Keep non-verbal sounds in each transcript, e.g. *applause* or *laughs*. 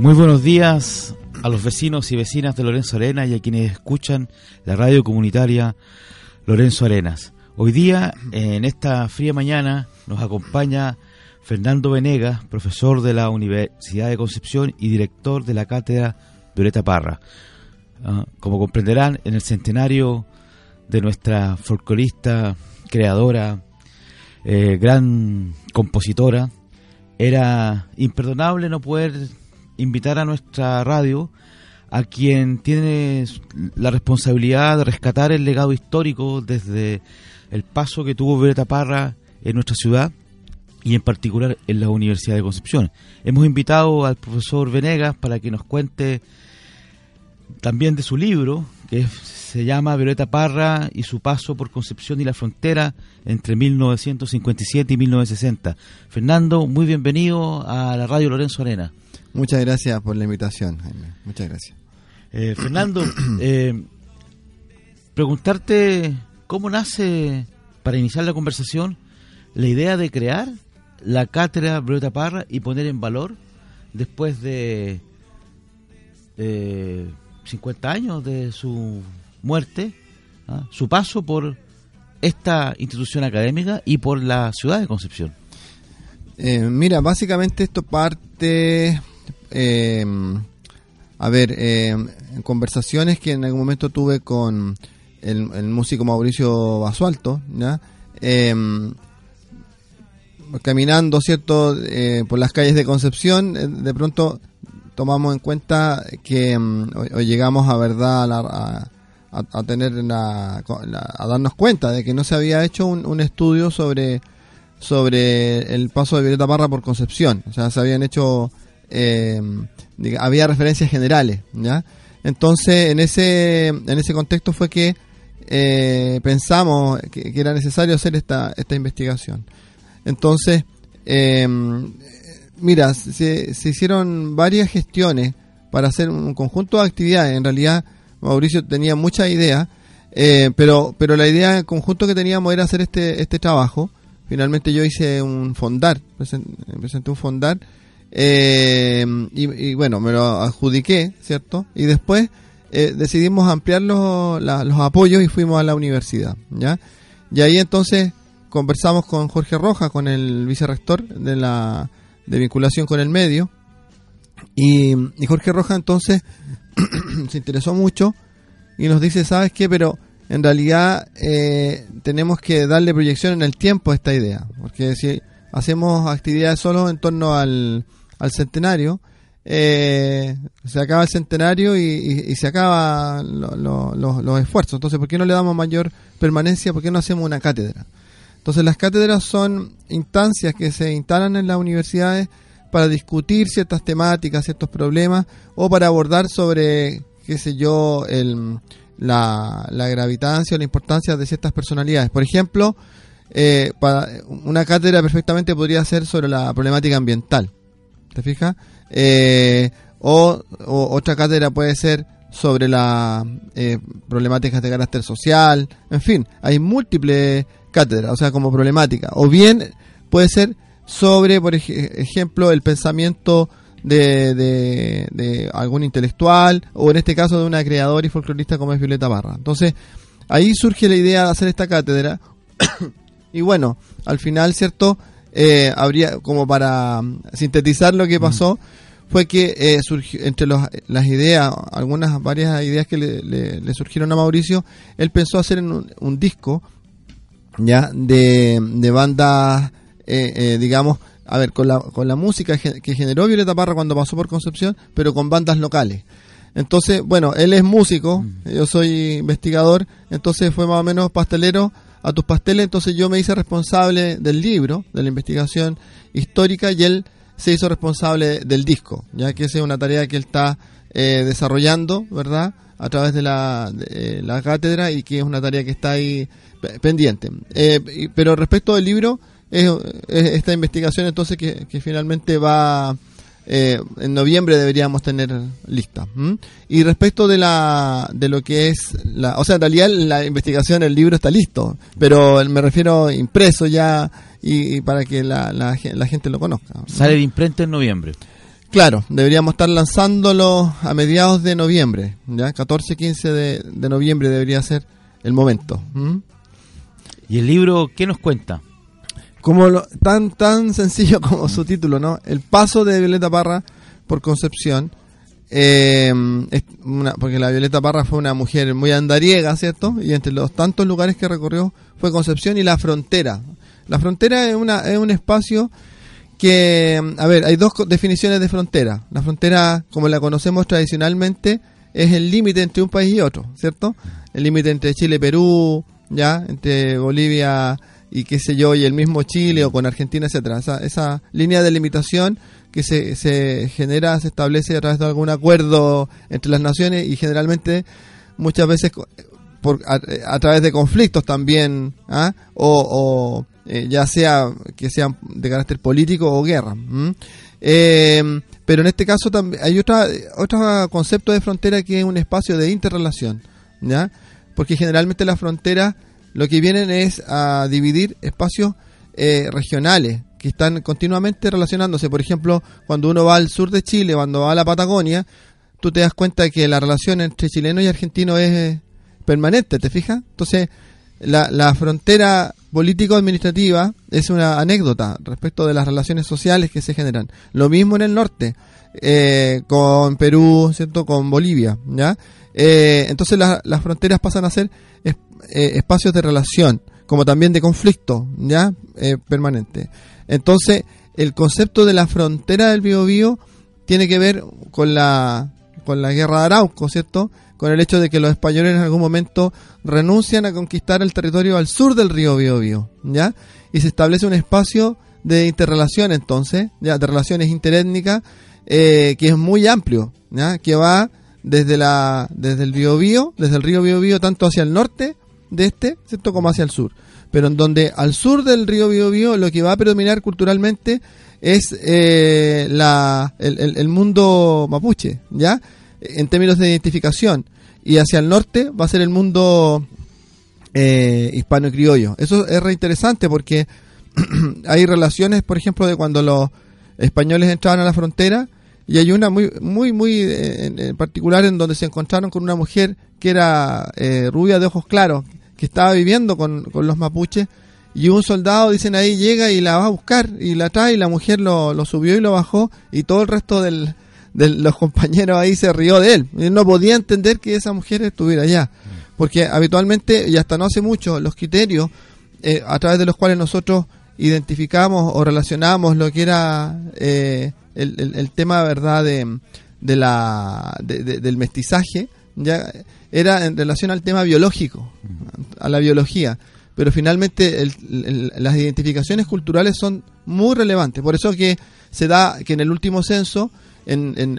Muy buenos días a los vecinos y vecinas de Lorenzo Arenas y a quienes escuchan la radio comunitaria Lorenzo Arenas. Hoy día, en esta fría mañana, nos acompaña Fernando Venegas, profesor de la Universidad de Concepción y director de la cátedra Violeta Parra. Ah, como comprenderán, en el centenario de nuestra folclorista, creadora, eh, gran compositora, era imperdonable no poder invitar a nuestra radio a quien tiene la responsabilidad de rescatar el legado histórico desde el paso que tuvo Violeta Parra en nuestra ciudad y en particular en la Universidad de Concepción. Hemos invitado al profesor Venegas para que nos cuente también de su libro, que se llama Violeta Parra y su paso por Concepción y la frontera entre 1957 y 1960. Fernando, muy bienvenido a la radio Lorenzo Arena. Muchas gracias por la invitación, Jaime. Muchas gracias. Eh, Fernando, *clears throat* eh, preguntarte cómo nace, para iniciar la conversación, la idea de crear la cátedra Violeta Parra y poner en valor, después de 50 años de su muerte, ¿ah? su paso por esta institución académica y por la ciudad de Concepción. Eh, mira, básicamente esto parte eh, a ver, eh, conversaciones que en algún momento tuve con el, músico Mauricio Basualto, eh, caminando, ¿cierto?, eh, por las calles de Concepción, de pronto tomamos en cuenta que mm, llegamos a verdad a, tener a darnos cuenta de que no se había hecho un, un estudio sobre sobre el paso de Violeta Parra por Concepción, o sea, se habían hecho eh, había referencias generales, ¿ya? Entonces, en ese, en ese contexto fue que eh, pensamos que, era necesario hacer esta, esta investigación. Entonces, eh, mira, se, se, hicieron varias gestiones para hacer un conjunto de actividades. En realidad, Mauricio tenía muchas ideas, eh, pero, pero la idea en conjunto que teníamos era hacer este, este trabajo. Finalmente yo hice un fondar, presenté un fondar eh, y, bueno, me lo adjudiqué, ¿cierto? Y después eh, decidimos ampliar los, los apoyos y fuimos a la universidad, ¿ya? Y ahí entonces conversamos con Jorge Roja, con el vicerrector de la de vinculación con el medio. Y, Jorge Roja entonces *clears throat* se interesó mucho y nos dice, ¿sabes qué? Pero en realidad eh, tenemos que darle proyección en el tiempo a esta idea. Porque si hacemos actividades solo en torno al, al centenario, eh, se acaba el centenario y, se acaban los esfuerzos. Entonces, ¿por qué no le damos mayor permanencia? ¿Por qué no hacemos una cátedra? Entonces, las cátedras son instancias que se instalan en las universidades para discutir ciertas temáticas, ciertos problemas, o para abordar sobre, qué sé yo, el, la, la gravitancia o la importancia de ciertas personalidades. Por ejemplo, eh, una cátedra perfectamente podría ser sobre la problemática ambiental. ¿Te fijas? Eh, o, otra cátedra puede ser sobre las eh, problemáticas de carácter social, en fin, hay múltiples cátedras, o sea, como problemática. O bien puede ser sobre, por ejemplo, el pensamiento de, de, algún intelectual, o en este caso de una creadora y folclorista como es Violeta Barra. Entonces, ahí surge la idea de hacer esta cátedra. *coughs* y bueno, al final, ¿cierto? Eh, habría como para sintetizar lo que mm. pasó fue que eh, surgió, entre las ideas, algunas varias ideas que le, surgieron a Mauricio, él pensó hacer un, disco ya de, de bandas, eh, eh, digamos, a ver, con la, con la música que generó Violeta Parra cuando pasó por Concepción, pero con bandas locales. Entonces, bueno, él es músico, yo soy investigador, entonces fue más o menos pastelero a tus pasteles, entonces yo me hice responsable del libro, de la investigación histórica, y él se hizo responsable del disco, ya que esa es una tarea que él está eh, desarrollando, ¿verdad? A través de la, de la cátedra y que es una tarea que está ahí pendiente. Eh, pero respecto del libro, es, esta investigación entonces que, que finalmente va eh, en noviembre deberíamos tener lista. Y respecto de la de lo que es la, o sea, en realidad la investigación, el libro está listo, pero me refiero impreso ya y, para que la, la, gente lo conozca. Sale de imprenta en noviembre. Claro, deberíamos estar lanzándolo a mediados de noviembre, ya 14, 15 de, de noviembre debería ser el momento. ¿Y el libro qué nos cuenta? Como lo, tan tan sencillo *laughs* como su título, ¿no? El paso de Violeta Parra por Concepción, eh, porque la Violeta Parra fue una mujer muy andariega, ¿cierto? Y entre los tantos lugares que recorrió fue Concepción y la frontera. La frontera es, una, es un espacio que, a ver, hay dos definiciones de frontera. La frontera, como la conocemos tradicionalmente, es el límite entre un país y otro, ¿cierto? El límite entre Chile y Perú, ya, entre Bolivia y qué sé yo, y el mismo Chile o con Argentina, etcétera. Esa, línea de limitación que se, se genera, se establece a través de algún acuerdo entre las naciones y generalmente muchas veces por, a, través de conflictos también, ¿ah? o, eh, ya sea que sean de carácter político o guerra. Eh, pero en este caso también hay otra, otro concepto de frontera que es un espacio de interrelación, ¿ya? porque generalmente la frontera lo que vienen es a dividir espacios eh, regionales que están continuamente relacionándose. Por ejemplo, cuando uno va al sur de Chile, cuando va a la Patagonia, tú te das cuenta que la relación entre chileno y argentino es eh, permanente, ¿te fijas? Entonces, la, la frontera político-administrativa es una anécdota respecto de las relaciones sociales que se generan. Lo mismo en el norte, eh, con Perú, ¿cierto? Con Bolivia, ¿ya? Entonces las fronteras pasan a ser eh, espacios de relación, como también de conflicto, ¿ya? Eh, permanente. Entonces, el concepto de la frontera del Biobío tiene que ver con la, con la guerra de Arauco, ¿cierto? Con el hecho de que los españoles en algún momento renuncian a conquistar el territorio al sur del río Biobío, ¿ya? Y se establece un espacio de interrelación entonces, ya, de relaciones interétnicas, eh, que es muy amplio, ¿ya? Que va desde la, desde el Biobío, desde el río Biobío, tanto hacia el norte de este, ¿cierto? Como hacia el sur. Pero en donde al sur del río Biobío lo que va a predominar culturalmente es eh, la, el, mundo mapuche, ¿ya? En términos de identificación. Y hacia el norte va a ser el mundo eh, hispano criollo. Eso es re interesante porque *clears throat* hay relaciones, por ejemplo, de cuando los españoles entraban a la frontera y hay una muy, muy, muy eh, en, particular en donde se encontraron con una mujer que era rubia de ojos claros, que estaba viviendo con, los mapuches y un soldado, dicen ahí, llega y la va a buscar y la trae y la mujer lo, lo subió y lo bajó y todo el resto del, de los compañeros ahí se rió de él. Él no podía entender que esa mujer estuviera allá. Porque habitualmente, y hasta no hace mucho, los criterios eh, a través de los cuales nosotros identificamos o relacionamos lo que era eh, el, el, tema verdad de, de la del mestizaje ya era en relación al tema biológico, a la biología. Pero finalmente las identificaciones culturales son muy relevantes. Por eso que se da que en el último censo, en, en,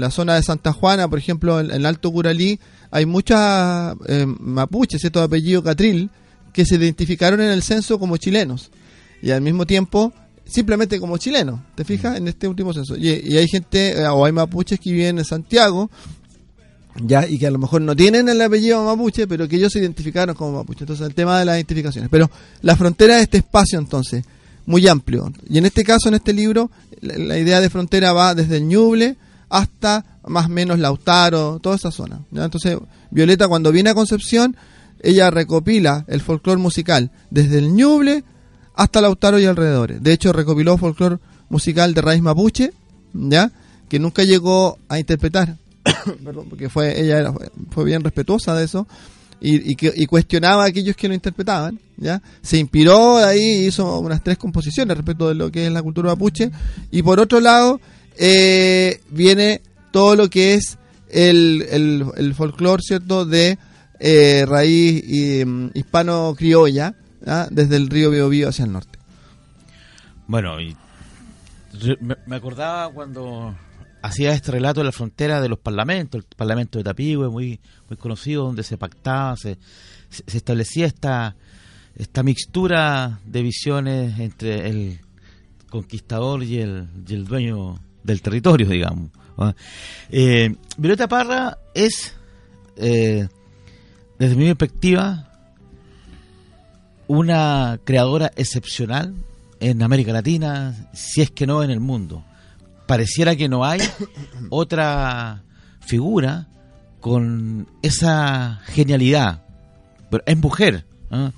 la zona de Santa Juana, por ejemplo, en, el Alto Curalí, hay muchas eh, mapuches, estos apellido Catril, que se identificaron en el censo como chilenos. Y al mismo tiempo, simplemente como chilenos, ¿te fijas? En este último censo. Y, y hay gente, eh, o hay mapuches que viven en Santiago, ya y que a lo mejor no tienen el apellido mapuche, pero que ellos se identificaron como mapuche. Entonces, el tema de las identificaciones. Pero la frontera es este espacio, entonces, muy amplio. Y en este caso, en este libro, la, idea de frontera va desde el Ñuble hasta más o menos Lautaro, toda esa zona. Entonces, Violeta, cuando viene a Concepción, ella recopila el folclore musical desde el Ñuble hasta Lautaro y alrededores. De hecho, recopiló folclore musical de raíz mapuche, ya que nunca llegó a interpretar *coughs* perdón, porque fue ella fue bien respetuosa de eso y, y, cuestionaba a aquellos que lo interpretaban, ¿ya? Se inspiró ahí, hizo unas tres composiciones respecto de lo que es la cultura mapuche y por otro lado eh, viene todo lo que es el, el, folclore, ¿cierto?, de eh, raíz y, mm, hispano-criolla, ¿ah? desde el río Biobío hacia el norte. Bueno, y me, acordaba cuando hacía este relato de la frontera de los parlamentos, el parlamento de Tapigüe, muy muy conocido, donde se pactaba, se, se establecía esta esta mixtura de visiones entre el conquistador y el, y el dueño del territorio, digamos. ¿ah? Eh, Parra es, eh, desde mi perspectiva, una creadora excepcional en América Latina, si es que no en el mundo. Pareciera que no hay *coughs* otra figura con esa genialidad. Pero es mujer, ¿ah?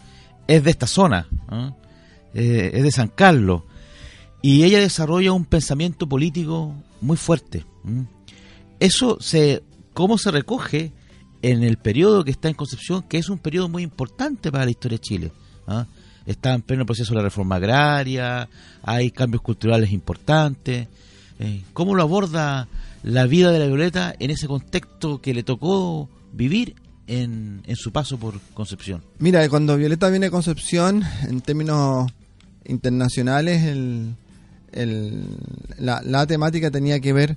es de esta zona, ¿ah? Eh, es de San Carlos. Y ella desarrolla un pensamiento político muy fuerte. Eso se, cómo se recoge en el periodo que está en Concepción, que es un periodo muy importante para la historia de Chile. ¿Ah? Está en pleno proceso la reforma agraria, hay cambios culturales importantes. Eh, ¿Cómo lo aborda la vida de la Violeta en ese contexto que le tocó vivir en, en su paso por Concepción? Mira, cuando Violeta viene a Concepción, en términos internacionales, el, el- la, la temática tenía que ver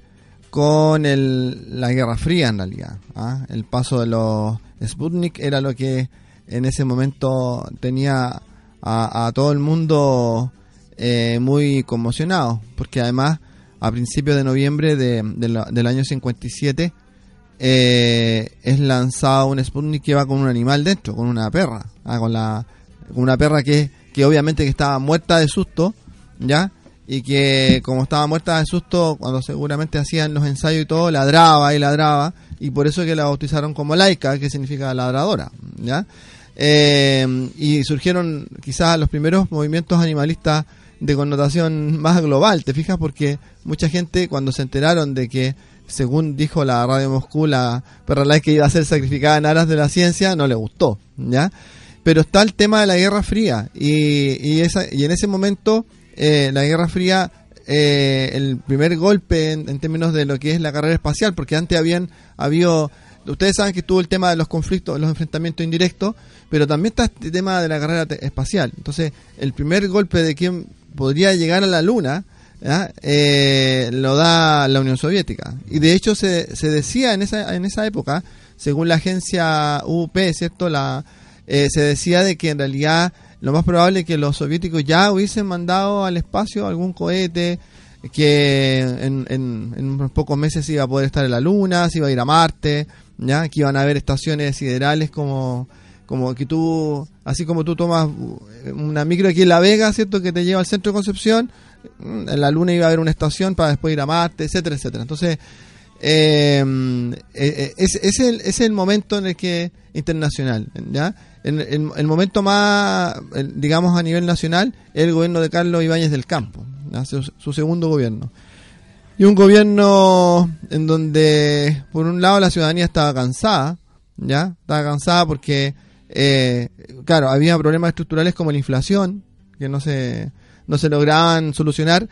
con el, la Guerra Fría en realidad. ¿ah? El paso de los Sputnik era lo que en ese momento tenía a, a todo el mundo eh, muy conmocionado, porque además a principios de noviembre de- del año 57 eh, es lanzado un Sputnik que va con un animal dentro, con una perra, ah, con la con una perra que, que obviamente que estaba muerta de susto, ¿ya? Y que como estaba muerta de susto, cuando seguramente hacían los ensayos y todo, ladraba y ladraba, y por eso que la bautizaron como laica, que significa ladradora, ¿ya? Eh, y surgieron quizás los primeros movimientos animalistas de connotación *laughs* más global, ¿te fijas? Porque mucha gente cuando se enteraron de que, según dijo la radio Moscú, la perra laica iba a ser sacrificada en aras de la ciencia, no le gustó, ¿ya? Pero está el tema de la Guerra Fría y, y, esa, y en ese momento eh, la Guerra Fría, eh, el primer golpe en términos de lo que es la carrera espacial, porque antes habían habido, ustedes saben que estuvo el tema de los conflictos, los enfrentamientos indirectos, pero también está este tema de la carrera espacial. Entonces, el primer golpe de quien podría llegar a la Luna ¿ya? Eh, lo da la Unión Soviética. Y de hecho se, se decía en esa, en esa época, según la agencia UP, ¿cierto? La, eh, se decía de que en realidad lo más probable es que los soviéticos ya hubiesen mandado al espacio algún cohete que en, en- en unos pocos meses iba a poder estar en la Luna, se iba a ir a Marte, ya que iban a haber estaciones siderales como como que tú, así como tú tomas una micro aquí en La Vega, ¿cierto? Que te lleva al centro de Concepción, mm, en la Luna iba a haber una estación para después ir a Marte, etcétera, etcétera. Entonces, eh, es, es el, es el momento en el que internacional, ¿ya? En- el momento más, el- digamos, a nivel nacional, es el gobierno de Carlos Ibáñez del Campo, ¿ya? su segundo gobierno. Y un gobierno en donde, por un lado, la ciudadanía estaba cansada, ¿ya? Estaba cansada porque, eh, claro, había problemas estructurales como la inflación, que no se, no se lograban solucionar,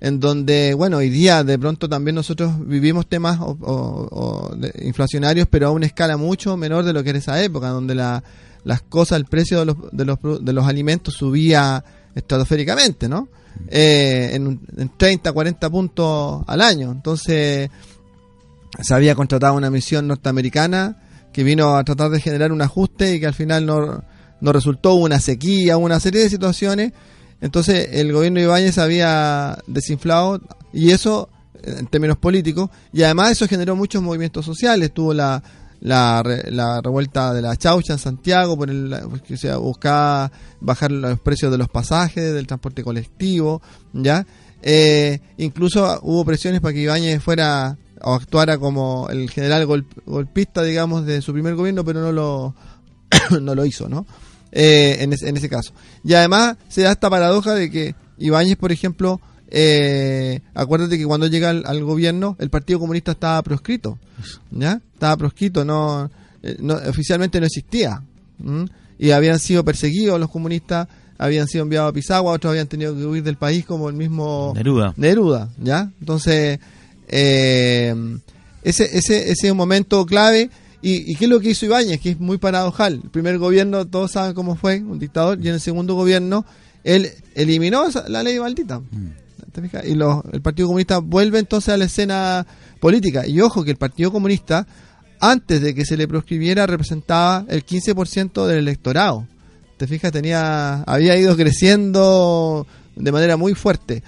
en donde, bueno, hoy día de pronto también nosotros vivimos temas o- o- o de- inflacionarios, pero a una escala mucho menor de lo que era esa época, donde la, las cosas, el precio de los, de los, de los alimentos subía estratosféricamente, ¿no? Eh, en, en 30, 40 puntos al año. Entonces, se había contratado una misión norteamericana que vino a tratar de generar un ajuste y que al final no, resultó una sequía, una serie de situaciones. Entonces el gobierno de Ibáñez había desinflado y eso en términos políticos y además eso generó muchos movimientos sociales. Tuvo la, la, la revuelta de la Chaucha en Santiago por el, porque se buscaba bajar los precios de los pasajes, del transporte colectivo, ¿ya? Eh, incluso hubo presiones para que Ibáñez fuera o actuara como el general gol- golpista, digamos, de su primer gobierno, pero no lo, *coughs* no lo hizo, ¿no? Eh, en, ese, en ese caso. Y además se da esta paradoja de que Ibáñez, por ejemplo, eh, acuérdate que cuando llega al, al gobierno, el Partido Comunista estaba proscrito, ¿ya? Estaba proscrito, no, eh, no oficialmente no existía. ¿m? Y habían sido perseguidos los comunistas, habían sido enviados a Pisagua, otros habían tenido que huir del país como el mismo Neruda. Neruda, ¿ya? Entonces, eh, ese, ese, ese es un momento clave. ¿Y, ¿Y qué es lo que hizo Ibáñez? Que es muy paradojal. El primer gobierno, todos saben cómo fue, un dictador, y en el segundo gobierno, él eliminó la ley maldita. Mm. Y los, el Partido Comunista vuelve entonces a la escena política. Y ojo que el Partido Comunista, antes de que se le proscribiera, representaba el 15% del electorado. Te fijas, tenía, había ido creciendo de manera muy fuerte.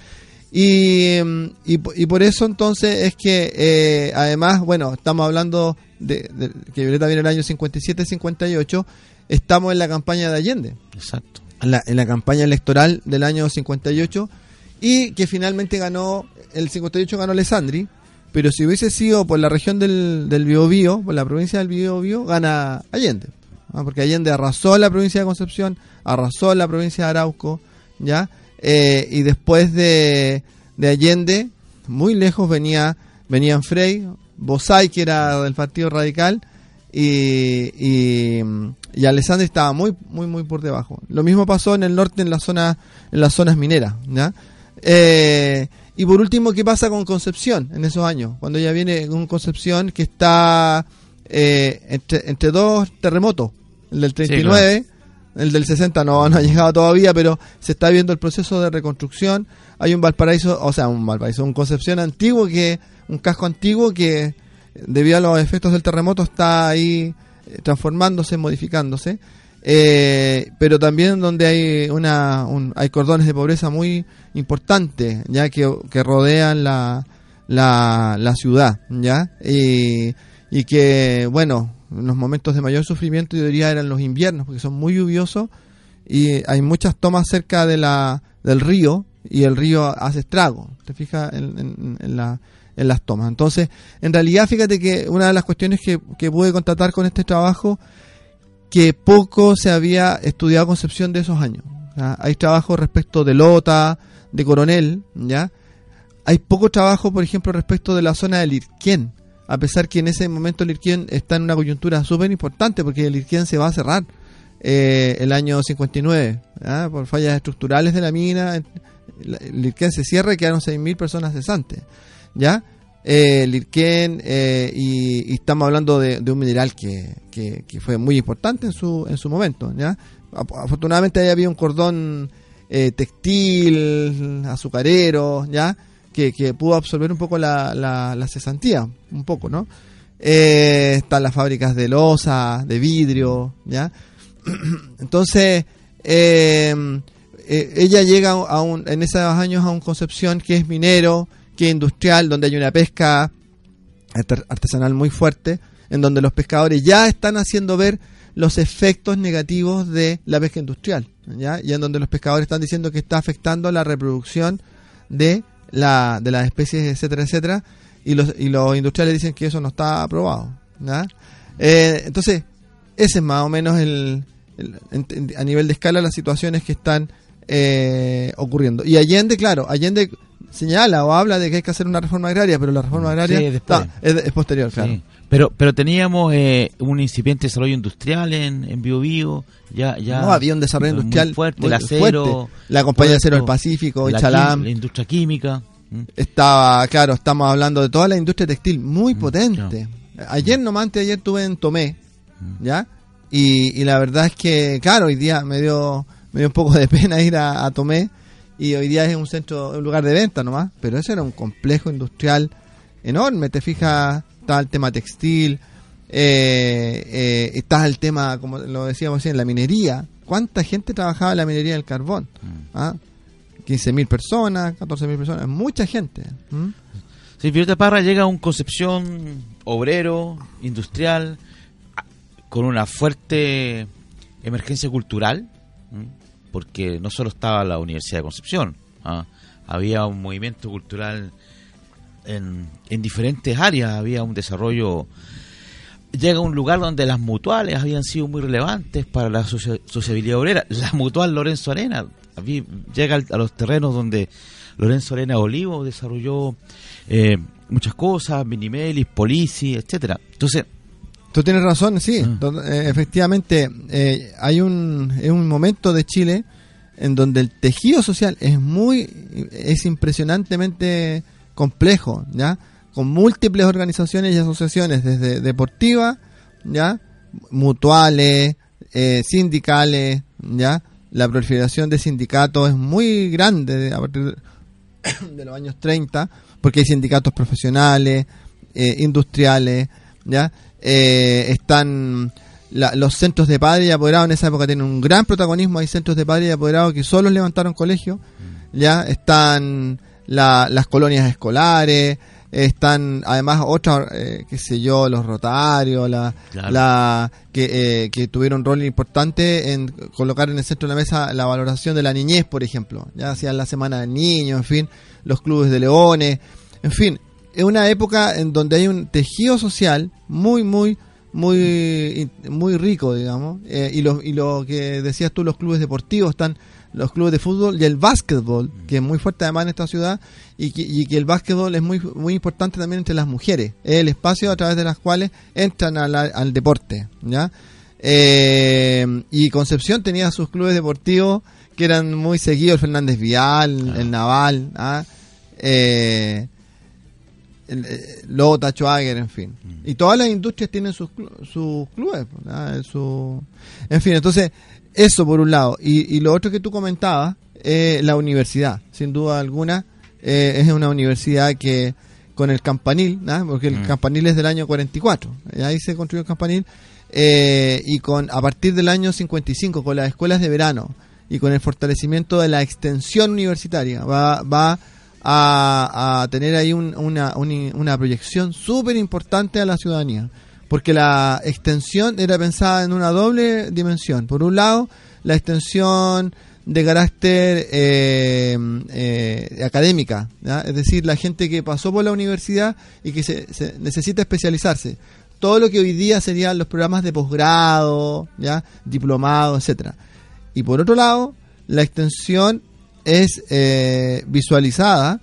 Y, y, por eso entonces es que, eh, además, bueno, estamos hablando de, que Violeta viene el año 57-58, estamos en la campaña de Allende. Exacto. En la, en la campaña electoral del año 58 y que finalmente ganó, el 58 ganó Alessandri, pero si hubiese sido por la región del, del Biobío, por la provincia del Biobío, gana Allende. Porque Allende arrasó la provincia de Concepción, arrasó la provincia de Arauco, ¿ya? Eh, y después de, de, Allende, muy lejos venía venían Frey, Bosay, que era del Partido Radical, y, y, y Alessandri estaba muy, muy, muy por debajo. Lo mismo pasó en el norte, en la zona, en las zonas mineras, ¿ya? Eh, y por último, ¿qué pasa con Concepción en esos años? Cuando ya viene con Concepción que está eh, entre, entre, dos terremotos, el del 39, el del 60 no, no ha llegado todavía, pero se está viendo el proceso de reconstrucción. Hay un Valparaíso, o sea, un Valparaíso, un Concepción antiguo, que un casco antiguo que debido a los efectos del terremoto está ahí eh, transformándose, modificándose. Eh, pero también donde hay una hay cordones de pobreza muy importantes ya que, que rodean la, la, la ciudad ya y, y que bueno los momentos de mayor sufrimiento yo diría eran los inviernos porque son muy lluviosos y hay muchas tomas cerca de la del río y el río hace estrago. Te fijas en, en, la, en las tomas entonces en realidad fíjate que una de las cuestiones que, que pude contratar con este trabajo que poco se había estudiado Concepción de esos años. Hay trabajo respecto de Lota, de Coronel, ¿ya? Hay poco trabajo, por ejemplo, respecto de la zona del Irquén, a pesar que en ese momento el está en una coyuntura súper importante, porque el se va a cerrar eh, el año 59, por fallas estructurales de la mina. El se cierra y quedaron 6.000 personas cesantes, ¿ya? Eh, Lirquén, eh, y, estamos hablando de, un mineral que, que, fue muy importante en su, en su momento. ¿ya? Afortunadamente ahí había un cordón eh, textil, azucarero, ¿ya? Que, que, pudo absorber un poco la, la, cesantía, un poco, ¿no? Eh, están las fábricas de losa, de vidrio, ¿ya? *clears throat* Entonces, ella llega a un, en esos años a un Concepción que es minero, que industrial, donde hay una pesca artesanal muy fuerte, en donde los pescadores ya están haciendo ver los efectos negativos de la pesca industrial, ¿ya? y en donde los pescadores están diciendo que está afectando la reproducción de, la, de las especies, etcétera, etcétera, y los, y los industriales dicen que eso no está aprobado. Eh, entonces, ese es más o menos el, a nivel de escala las situaciones que están eh, ocurriendo. Y Allende, claro, Allende señala o habla de que hay que hacer una reforma agraria, pero la reforma agraria es, posterior, claro. Pero, pero teníamos eh, un incipiente desarrollo industrial en, en Bio, ya, ya no había un desarrollo industrial fuerte, el acero, la compañía de acero del Pacífico, la, Chalam, la industria química. Estaba, claro, estamos hablando de toda la industria textil, muy mm, potente. Ayer nomás, antes ayer estuve en Tomé, mm. ¿ya? Y, y, la verdad es que, claro, hoy día me dio, me dio un poco de *laughs* pena ir a, a Tomé, y hoy día es un centro, un lugar de venta nomás, pero ese era un complejo industrial enorme, te fijas, está el tema textil, eh, eh, está el tema, como lo decíamos en la minería, ¿cuánta gente trabajaba en la minería del carbón? Mm. ¿Ah? 15.000 personas, 14.000 personas, mucha gente. Si Violeta Parra llega a un Concepción obrero, industrial, con una fuerte emergencia cultural, porque no solo estaba la Universidad de Concepción, ¿ah? había un movimiento cultural en, en, diferentes áreas, había un desarrollo. Llega un lugar donde las mutuales habían sido muy relevantes para la sociabilidad obrera. *laughs* La mutual Lorenzo Arena llega a los terrenos donde Lorenzo Arena Olivo desarrolló eh, muchas cosas, Minimelis, Polici, etcétera. Entonces, Tú tienes razón, sí. Ah. Eh, efectivamente, eh, hay un, es un momento de Chile en donde el tejido social es muy, es impresionantemente complejo, ¿ya? con múltiples organizaciones y asociaciones, desde deportivas, ya, mutuales, eh, sindicales, ya, la proliferación de sindicatos es muy grande a partir de, los años 30, porque hay sindicatos profesionales, eh, industriales, ya, eh, están los centros de padres y apoderados. En esa época tienen un gran protagonismo, hay centros de padres y apoderados que solo levantaron colegios, ya, están las colonias escolares, están además otras, eh, qué sé yo, los rotarios, la, la que, eh, que tuvieron un rol importante en colocar en el centro de la mesa la valoración de la niñez, por ejemplo. Ya hacían la semana del niño, en fin, los clubes de leones, en fin, es una época en donde hay un tejido social muy, muy, muy, muy rico, digamos, eh, y, lo, y lo que decías tú, los clubes deportivos están los clubes de fútbol y el básquetbol, que es muy fuerte además en esta ciudad, y que, el básquetbol es muy, muy importante también entre las mujeres. Es el espacio a través de las cuales entran al, deporte. ¿ya? Eh, y Concepción tenía sus clubes deportivos que eran muy seguidos, el Fernández Vial, el Naval, ¿ah? eh, el, eh, Lota, en fin. Mm. Y todas las industrias tienen sus, sus clubes. Su, en fin, entonces eso por un lado. Y, lo otro que tú comentabas, eh, la universidad, sin duda alguna, eh, es una universidad que con el campanil, porque el mm. campanil es del año 44, ahí se construyó el campanil, eh, y con a partir del año 55, con las escuelas de verano y con el fortalecimiento de la extensión universitaria, va, va a, tener ahí una, una proyección súper importante a la ciudadanía porque la extensión era pensada en una doble dimensión. Por un lado, la extensión de carácter eh, eh, académica, es decir, la gente que pasó por la universidad y que se, necesita especializarse. Todo lo que hoy día serían los programas de posgrado, ya, diplomado, etcétera. Y por otro lado, la extensión es eh, visualizada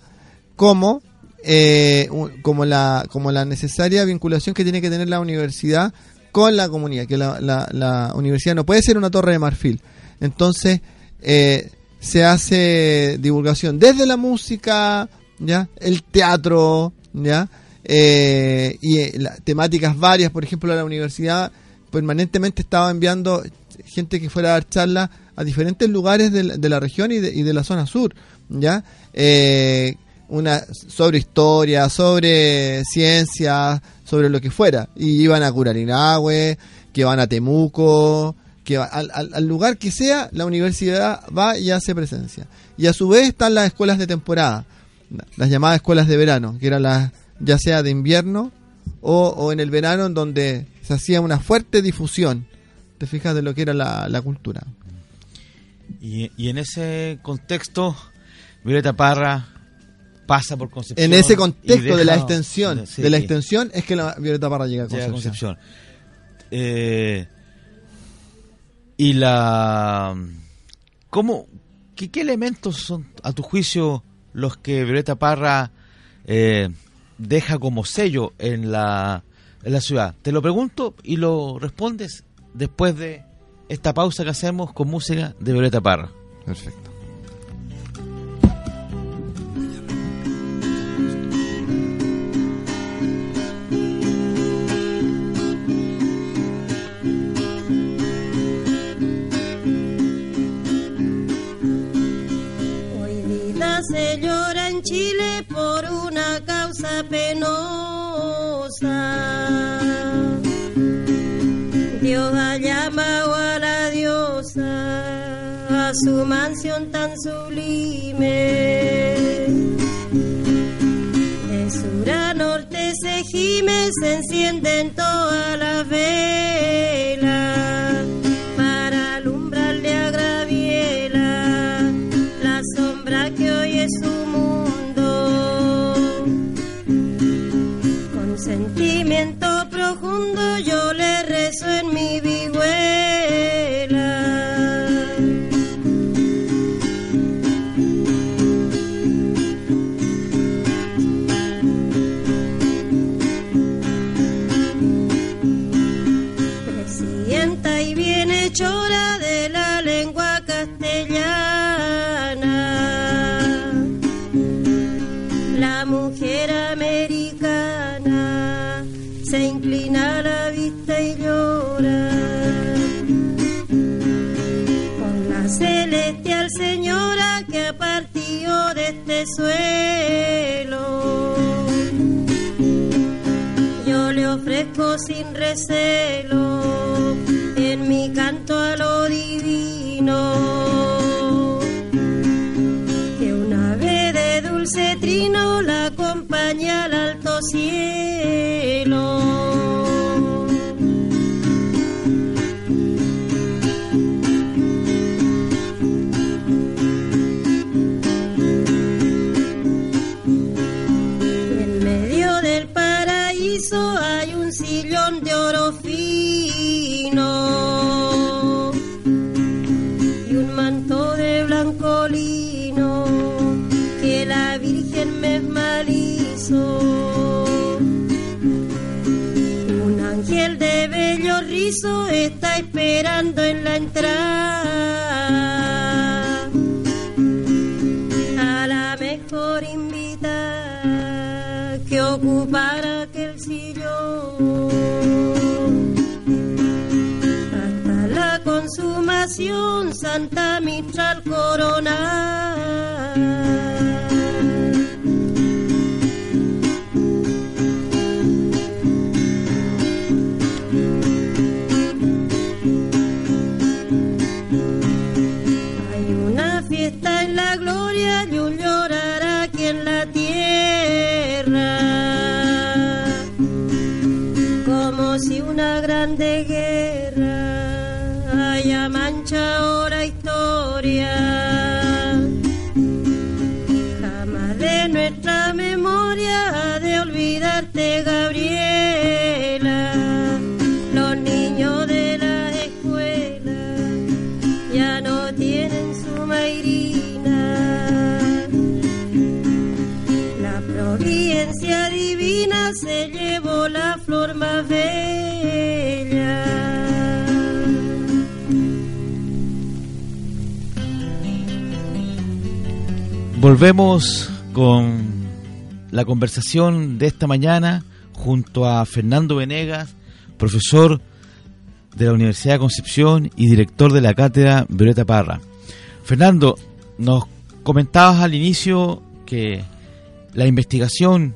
como eh, como, la, como la necesaria vinculación que tiene que tener la universidad con la comunidad, que la, la, universidad no puede ser una torre de marfil. Entonces, eh, se hace divulgación desde la música, ya el teatro, ya eh, y eh, temáticas varias. Por ejemplo, la universidad permanentemente estaba enviando gente que fuera a dar charlas a diferentes lugares de, de la región y de, y de, la zona sur, ya eh, una sobre historia, sobre ciencia, sobre lo que fuera. Y iban a Curarinagüe, que van a Temuco, que al, al, lugar que sea, la universidad va y hace presencia. Y a su vez están las escuelas de temporada, las llamadas escuelas de verano, que eran las ya sea de invierno o, o en el verano en donde se hacía una fuerte difusión, te fijas, de lo que era la, la cultura. Y, y en ese contexto, Violeta Parra pasa por Concepción. En ese contexto de la extensión, de la extensión es que la Violeta Parra llega a Concepción. Eh, y la ¿cómo qué, elementos son a tu juicio los que Violeta Parra eh, deja como sello en la en la ciudad? Te lo pregunto y lo respondes después de esta pausa que hacemos con música de Violeta Parra. Perfecto. se llora en Chile por una causa penosa. Dios ha llamado a la diosa a su mansión tan sublime. De sur a norte se gime, se encienden todas las velas su mundo. Con sentimiento profundo yo le rezo en mi suelo. Yo le ofrezco sin recelo en mi canto a lo divino. Que una vez de dulce trino la acompaña al alto cielo. Esperando en la entrada a la mejor invitada que ocupara aquel sillón. Hasta la consumación Santa Mistral corona mancha ahora historia. Volvemos con la conversación de esta mañana junto a Fernando Venegas, profesor de la Universidad de Concepción y director de la cátedra Violeta Parra. Fernando, nos comentabas al inicio que la investigación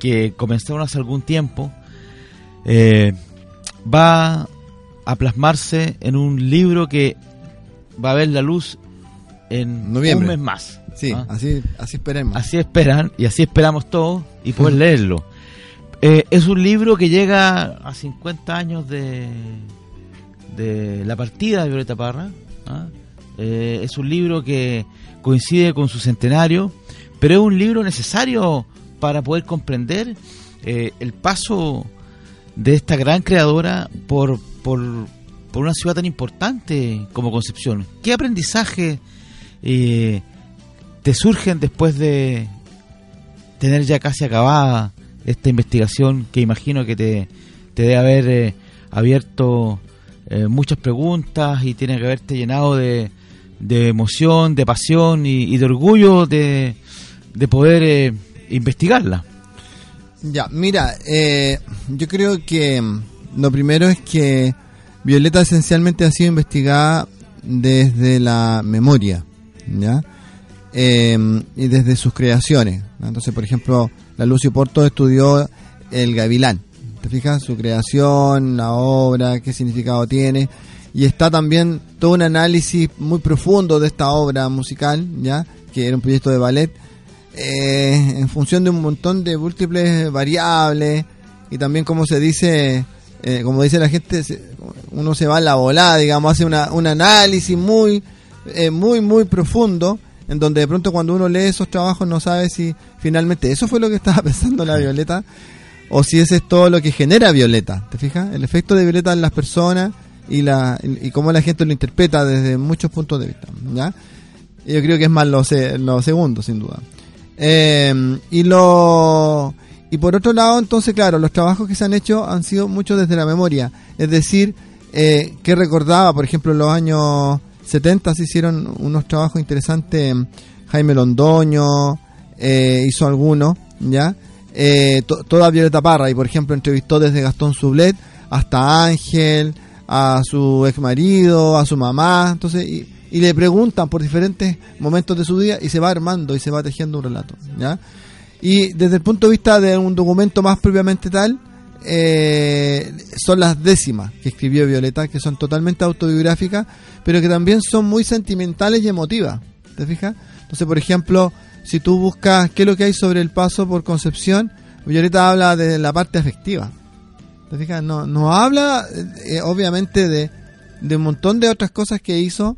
que comenzaron hace algún tiempo eh, va a plasmarse en un libro que va a ver la luz en Noviembre. un mes más. Sí, ¿ah? así, así esperemos. Así esperan y así esperamos todos y poder leerlo. Eh, es un libro que llega a 50 años de, de la partida de Violeta Parra. ¿ah? Eh, es un libro que coincide con su centenario, pero es un libro necesario para poder comprender eh, el paso de esta gran creadora por, por, por una ciudad tan importante como Concepción. ¿Qué aprendizaje eh, te surgen después de tener ya casi acabada esta investigación que imagino que te, te debe haber eh, abierto eh, muchas preguntas y tiene que haberte llenado de, de emoción, de pasión y, de orgullo de, de poder eh, investigarla? Ya, mira, eh, yo creo que lo primero es que Violeta esencialmente ha sido investigada desde la memoria, ¿ya? Eh, y desde sus creaciones. Entonces, por ejemplo, la Lucio Porto estudió el gavilán. ¿Te fijas? Su creación, la obra, qué significado tiene. Y está también todo un análisis muy profundo de esta obra musical, ¿ya? Que era un proyecto de ballet eh, en función de un montón de múltiples variables y también como se dice, eh, como dice la gente, uno se va a la volada, digamos, hace una, un análisis muy, eh, muy, muy profundo, en donde de pronto cuando uno lee esos trabajos no sabe si finalmente eso fue lo que *laughs* estaba pensando la Violeta o si ese es todo lo que genera Violeta, ¿te fijas? El efecto de Violeta en las personas y, la, y, cómo la gente lo interpreta desde muchos puntos de vista, ¿ya? Yo creo que es más lo, lo segundo, sin duda. Eh, y lo y por otro lado, entonces, claro, los trabajos que se han hecho han sido muchos desde la memoria. Es decir, eh, que recordaba, por ejemplo, en los años 70 se hicieron unos trabajos interesantes. Jaime Londoño eh, hizo algunos, ¿ya? eh, to- toda Violeta Parra y por ejemplo entrevistó desde Gastón Sublet hasta Ángel, a su ex marido, a su mamá, entonces y, y le preguntan por diferentes momentos de su vida y se va armando y se va tejiendo un relato, ¿ya? Y desde el punto de vista de un documento más propiamente tal, eh, son las décimas que escribió Violeta, que son totalmente autobiográficas, pero que también son muy sentimentales y emotivas. ¿Te fijas? Entonces, por ejemplo, si tú buscas qué es lo que hay sobre el paso por Concepción, Violeta habla de la parte afectiva. ¿Te fijas? No, no habla, eh, obviamente, de, de un montón de otras cosas que hizo,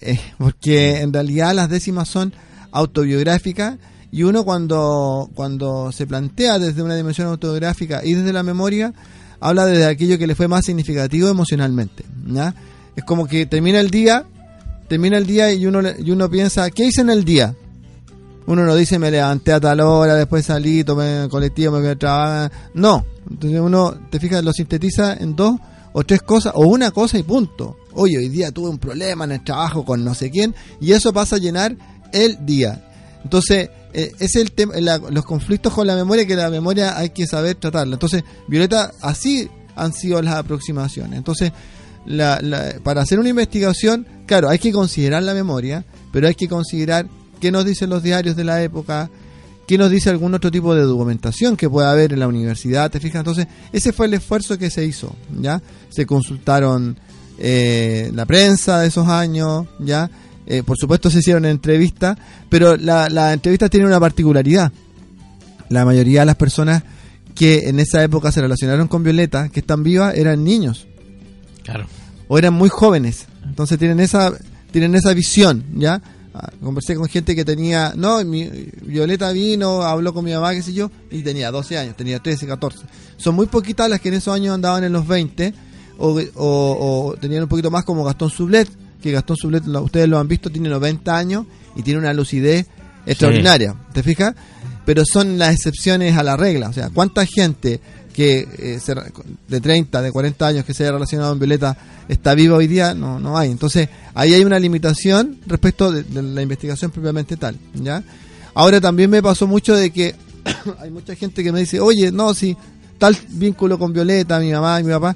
eh, porque en realidad las décimas son autobiográficas y uno cuando, cuando se plantea desde una dimensión autobiográfica y desde la memoria, habla desde aquello que le fue más significativo emocionalmente. Es como que termina el día, termina el día y uno, y uno piensa, ¿qué hice en el día? Uno no dice me levanté a tal hora, después salí, tomé el colectivo, me quedé a trabajar. No. Entonces uno, te fijas, lo sintetiza en dos o tres cosas, o una cosa y punto. Oye, hoy día tuve un problema en el trabajo con no sé quién, y eso pasa a llenar el día. Entonces, eh, es el tema, los conflictos con la memoria, que la memoria hay que saber tratarla. Entonces, Violeta, así han sido las aproximaciones. Entonces, la- la- para hacer una investigación, claro, hay que considerar la memoria, pero hay que considerar qué nos dicen los diarios de la época, qué nos dice algún otro tipo de documentación que pueda haber en la universidad, ¿te fijas? Entonces, ese fue el esfuerzo que se hizo, ¿ya? Se consultaron eh, la prensa de esos años, ¿ya? Eh, por supuesto se hicieron entrevistas, pero la, la entrevista tiene una particularidad. La mayoría de las personas que en esa época se relacionaron con Violeta, que están vivas, eran niños Claro. o eran muy jóvenes. Entonces tienen esa tienen esa visión, ¿ya? Ah, Conversé con gente que tenía, no, mi, Violeta vino, habló con mi mamá, qué sé yo, y tenía 12 años, tenía 13, 14. Son muy poquitas las que en esos años andaban en los 20, o, o- o tenían un poquito más como Gastón Sublet, que Gastón Sublet, ustedes lo han visto, tiene 90 años y tiene una lucidez extraordinaria, ¿te fijas? Pero son las excepciones a la regla, o sea, ¿cuánta gente que eh, se de 30, de 40 años que se haya relacionado en Violeta está viva hoy día? No, no hay. Entonces, ahí hay una limitación respecto de, de la investigación propiamente tal, ¿ya? Ahora también me pasó mucho de que *coughs* hay mucha gente que me dice, oye, no, si tal vínculo con Violeta, mi mamá y mi papá,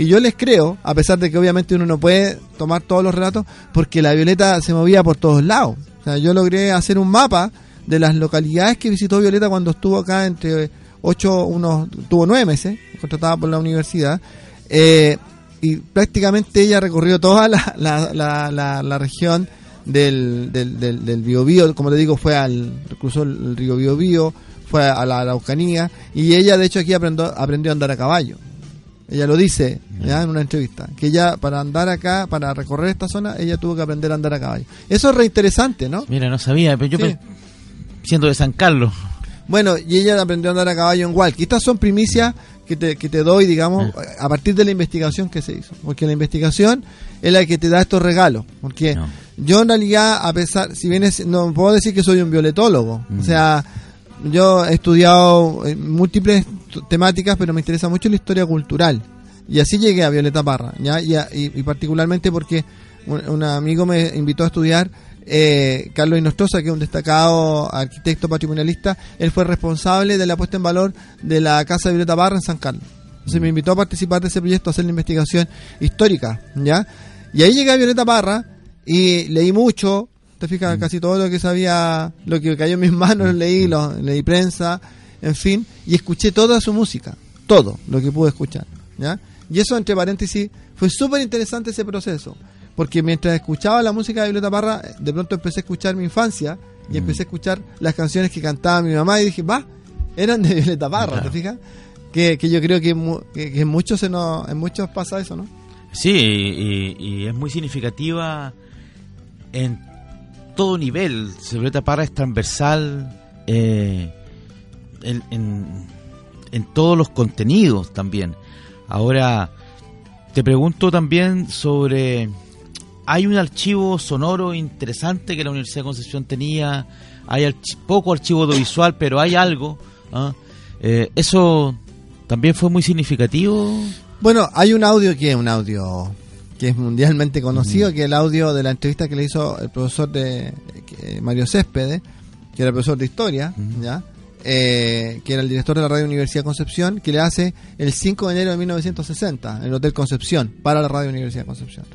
y yo les creo, a pesar de que obviamente uno no puede tomar todos los relatos, porque la Violeta se movía por todos lados. O sea, yo logré hacer un mapa de las localidades que visitó Violeta cuando estuvo acá entre ocho, unos, tuvo nueve meses, contratada por la universidad, eh, y prácticamente ella recorrió toda la, la, la, la- región del, del, del, del Biobío, como te digo, fue al, cruzó el río Biobío, fue a la Araucanía, y ella de hecho aquí aprendió, aprendió a andar a caballo. Ella lo dice ya en una entrevista, que ella para andar acá, para recorrer esta zona, ella tuvo que aprender a andar a caballo. Eso es re interesante, ¿no? Mira, no sabía, pero yo Sí. siendo de San Carlos. Bueno, y ella aprendió a andar a caballo en Walkie. Estas son primicias que te, que te doy, digamos, a partir de la investigación que se hizo. Porque la investigación es la que te da estos regalos. Porque No. yo en realidad, a pesar, si bien es- no puedo decir que soy un violetólogo. Mm. O sea, yo he estudiado eh, múltiples temáticas, pero me interesa mucho la historia cultural. Y así llegué a Violeta Parra, ¿ya? Y, a- y- y particularmente porque un, un amigo me invitó a estudiar, eh, Carlos Inostroza, que es un destacado arquitecto patrimonialista, él fue responsable de la puesta en valor de la Casa de Violeta Parra en San Carlos. Entonces me invitó a participar de ese proyecto, a hacer la investigación histórica, ¿ya? Y ahí llegué a Violeta Parra y leí mucho, te fijas, casi todo lo que sabía, lo que cayó en mis manos, lo leí, lo, leí prensa, en fin, y escuché toda su música, todo lo que pude escuchar, ¿ya? Y eso, entre paréntesis, fue súper interesante ese proceso, porque mientras escuchaba la música de Violeta Parra, de pronto empecé a escuchar mi infancia y empecé a escuchar las canciones que cantaba mi mamá y dije, va, eran de Violeta Parra, Claro. ¿te fijas? Que, que yo creo que, que en muchos se nos, en muchos pasa eso, ¿no? Sí, y, y es muy significativa en todo nivel. Violeta Parra es transversal eh, en, en- en todos los contenidos también. Ahora, te pregunto también sobre... Hay un archivo sonoro interesante que la Universidad de Concepción tenía, hay archi- poco archivo audiovisual, pero hay algo. ¿ah? Eh, ¿Eso también fue muy significativo? Bueno, hay un audio que es un audio que es mundialmente conocido, que es el audio de la entrevista que le hizo el profesor de que- Mario Céspedes, que era profesor de historia. ¿ya? eh, que era el director de la Radio Universidad Concepción, que le hace el 5 de enero de 1960 en el Hotel Concepción para la Radio Universidad Concepción.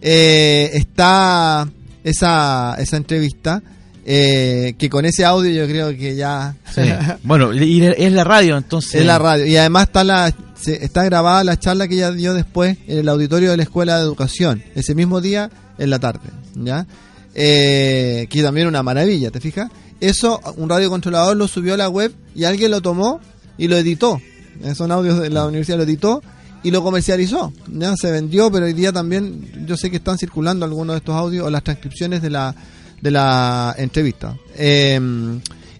Eh, está esa, esa entrevista. Eh, que con ese audio yo creo que ya Sí. *laughs* bueno, y es la radio, entonces. es la radio. Y además está la está grabada la charla que ella dio después en el auditorio de la Escuela de Educación ese mismo día en la tarde ya Eh, que también una maravilla te fijas eso un radiocontrolador lo subió a la web y alguien lo tomó y lo editó. Eh, son audios de la universidad lo editó y lo comercializó ya se vendió pero hoy día también yo sé que están circulando algunos de estos audios o las transcripciones de la de la entrevista Eh,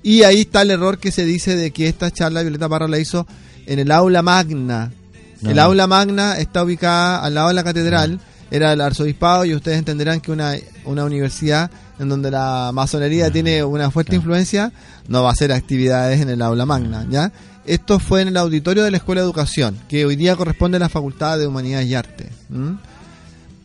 y ahí está el error que se dice de que esta charla Violeta Parra la hizo en el aula magna. No. El aula magna está ubicada al lado de la catedral, era el arzobispado y ustedes entenderán que una, una universidad en donde la masonería tiene una fuerte Claro. influencia no va a hacer actividades en el aula magna, ¿ya? Esto fue en el auditorio de la Escuela de Educación, que hoy día corresponde a la Facultad de Humanidades y Arte.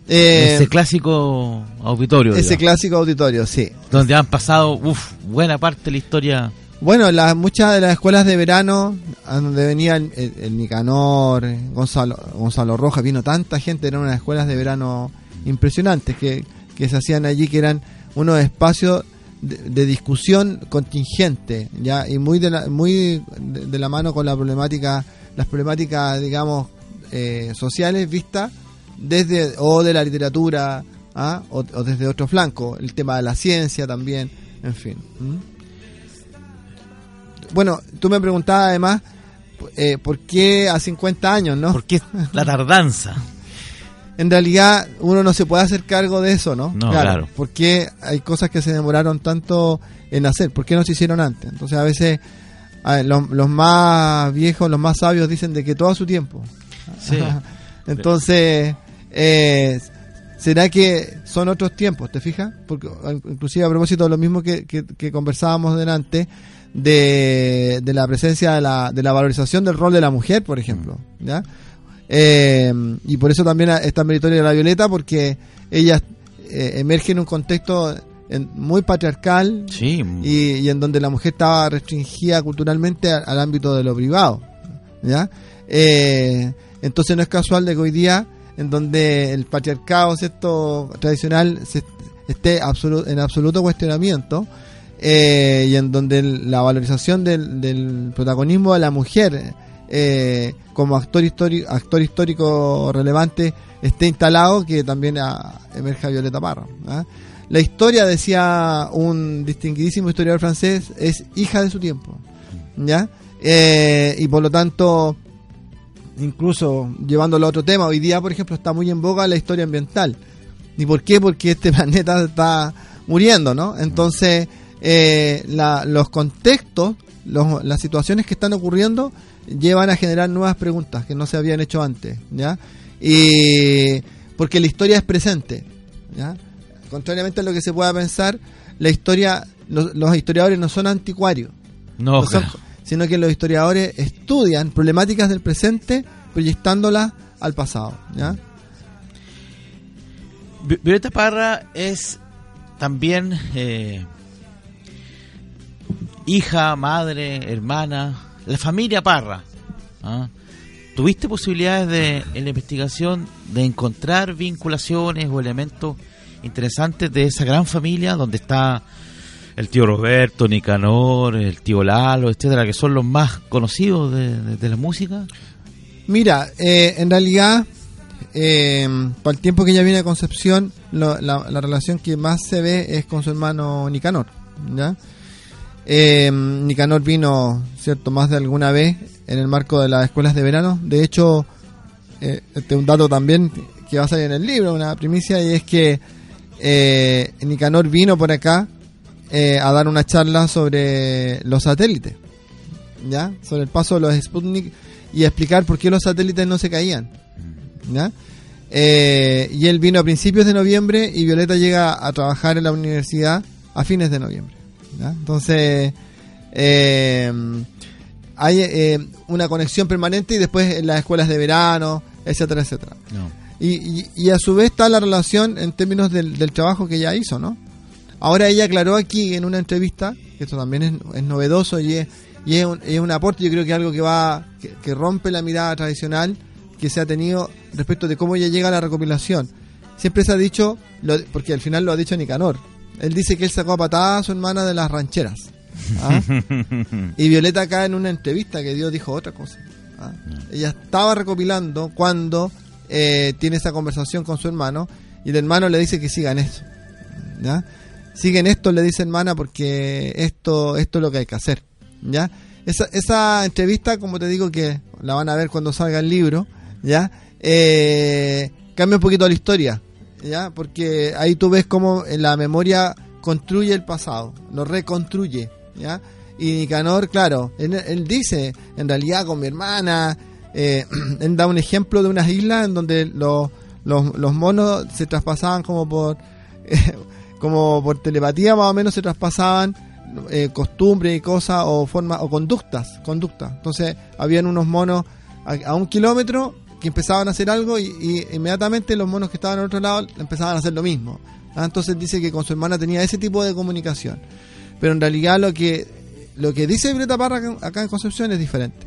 Eh, ese clásico auditorio. ese digamos, clásico auditorio, sí. donde han pasado uf, buena parte de la historia. Bueno, las muchas de las escuelas de verano, a donde venía el, el- el Nicanor, Gonzalo, Gonzalo Rojas, vino tanta gente, eran unas escuelas de verano impresionantes que, que se hacían allí, que eran unos espacios de, de discusión contingente, ya y muy de la, muy de, de la mano con la problemática, las problemáticas, digamos, eh, sociales vistas desde o de la literatura ¿ah? o, o desde otro flanco, el tema de la ciencia también, en fin. Bueno, tú me preguntabas además eh, por qué a 50 años, ¿no? ¿Por qué la tardanza? *laughs* En realidad uno no se puede hacer cargo de eso, ¿no? No, claro. ¿Por qué hay cosas que se demoraron tanto en hacer? ¿Por qué no se hicieron antes? Entonces a veces a ver, los, los más viejos, los más sabios dicen de que todo a su tiempo. Sí. *laughs* Entonces, eh, ¿será que son otros tiempos? ¿Te fijas? Porque inclusive a propósito de lo mismo que, que- que conversábamos delante, de, de la presencia de la, de la valorización del rol de la mujer, por ejemplo. ¿ya? Eh, y por eso también está meritoria la Violeta, porque ella eh, emerge en un contexto en- muy patriarcal Sí, y, y en donde la mujer estaba restringida culturalmente al, ámbito de lo privado. ¿ya? Eh, entonces no es casual de que hoy día, en donde el patriarcado ¿cierto? tradicional se esté en absoluto cuestionamiento, eh, y en donde la valorización del, protagonismo de la mujer eh, como actor, histórico relevante esté instalado, que también ah, emerja Violeta Parra. ¿ah? La historia, decía un distinguidísimo historiador francés, es hija de su tiempo. ¿Ya? Eh, y por lo tanto, incluso llevándolo a otro tema, hoy día, por ejemplo, está muy en boga la historia ambiental. ¿Y por qué? Porque este *laughs* planeta está muriendo, ¿no? Entonces, eh, la- los contextos, los- las situaciones que están ocurriendo llevan a generar nuevas preguntas que no se habían hecho antes, ¿ya? Y porque la historia es presente, ¿ya? Contrariamente a lo que se pueda pensar, la historia, los, los historiadores no son anticuarios, no, no son- claro. Sino que los historiadores estudian problemáticas del presente proyectándolas al pasado, Violeta Parra es también eh, hija, madre, hermana, la familia Parra. ¿ah? ¿Tuviste posibilidades de, en la investigación de encontrar vinculaciones o elementos interesantes de esa gran familia donde está el tío Roberto, Nicanor, el tío Lalo, etcétera, que son los más conocidos de, la música? Mira, eh, en realidad, eh, para el tiempo que ella viene a Concepción, lo- la, la relación que más se ve es con su hermano Nicanor. ¿ya? Eh, Nicanor vino, cierto, más de alguna vez en el marco de las escuelas de verano. De hecho, eh, este es un dato también que va a salir en el libro, una primicia, y es que Nicanor vino por acá eh, a dar una charla sobre los satélites, ¿ya? Sobre el paso de los Sputnik y explicar por qué los satélites no se caían, ¿ya? Eh, y él vino a principios de noviembre y Violeta llega a trabajar en la universidad a fines de noviembre, ¿ya? Entonces, eh, hay eh, una conexión permanente y después en las escuelas de verano, etcétera, etcétera. No. Y, y, y a su vez está la relación en términos del, del trabajo que ella hizo, ¿no? Ahora ella aclaró aquí en una entrevista, que esto también es, es novedoso y es, y es un, es un aporte, yo creo que algo que va, que, que rompe la mirada tradicional que se ha tenido respecto de cómo ella llega a la recopilación. Siempre se ha dicho, lo- porque al final lo ha dicho Nicanor, él dice que él sacó a patada a su hermana de las rancheras. ¿ah? *laughs* Y Violeta acá en una entrevista que dio dijo otra cosa. ¿ah? Ella estaba recopilando cuando eh, tiene esa conversación con su hermano y el hermano le dice que sigan eso. ¿ya? Siguen esto, le dice hermana, porque esto, esto es lo que hay que hacer. ¿ya? Esa, esa entrevista, como te digo, que la van a ver cuando salga el libro, ¿ya? Eh, cambia un poquito la historia, ¿ya? Porque ahí tú ves cómo la memoria construye el pasado, lo reconstruye, ¿ya? Y Nicanor, claro, él, él dice, en realidad con mi hermana, eh, *clears throat* él da un ejemplo de unas islas en donde los, los, los monos se traspasaban como por, *laughs* como por telepatía más o menos se traspasaban eh, costumbres y cosas o formas o conductas, conductas. Entonces habían unos monos a, a un kilómetro que empezaban a hacer algo y, y inmediatamente los monos que estaban al otro lado empezaban a hacer lo mismo. Ah, Entonces dice que con su hermana tenía ese tipo de comunicación. Pero en realidad lo que lo que dice Violeta Parra acá- en Concepción es diferente.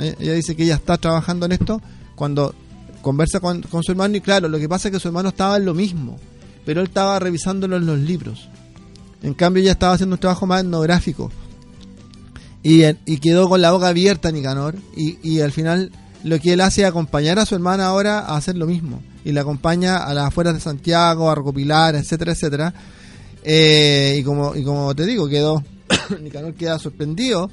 Eh, Ella dice que ella está trabajando en esto cuando conversa con, con su hermano y claro, lo que pasa es que su hermano estaba en lo mismo, pero él estaba revisándolo en los libros. En cambio ella estaba haciendo un trabajo más etnográfico. Y, y quedó con la boca abierta Nicanor y, y al final lo que él hace es acompañar a su hermana ahora a hacer lo mismo. Y la acompaña a las afueras de Santiago, a recopilar, etcétera, etcétera. Eh, y, como, y como te digo, quedó *coughs* Nicanor queda sorprendido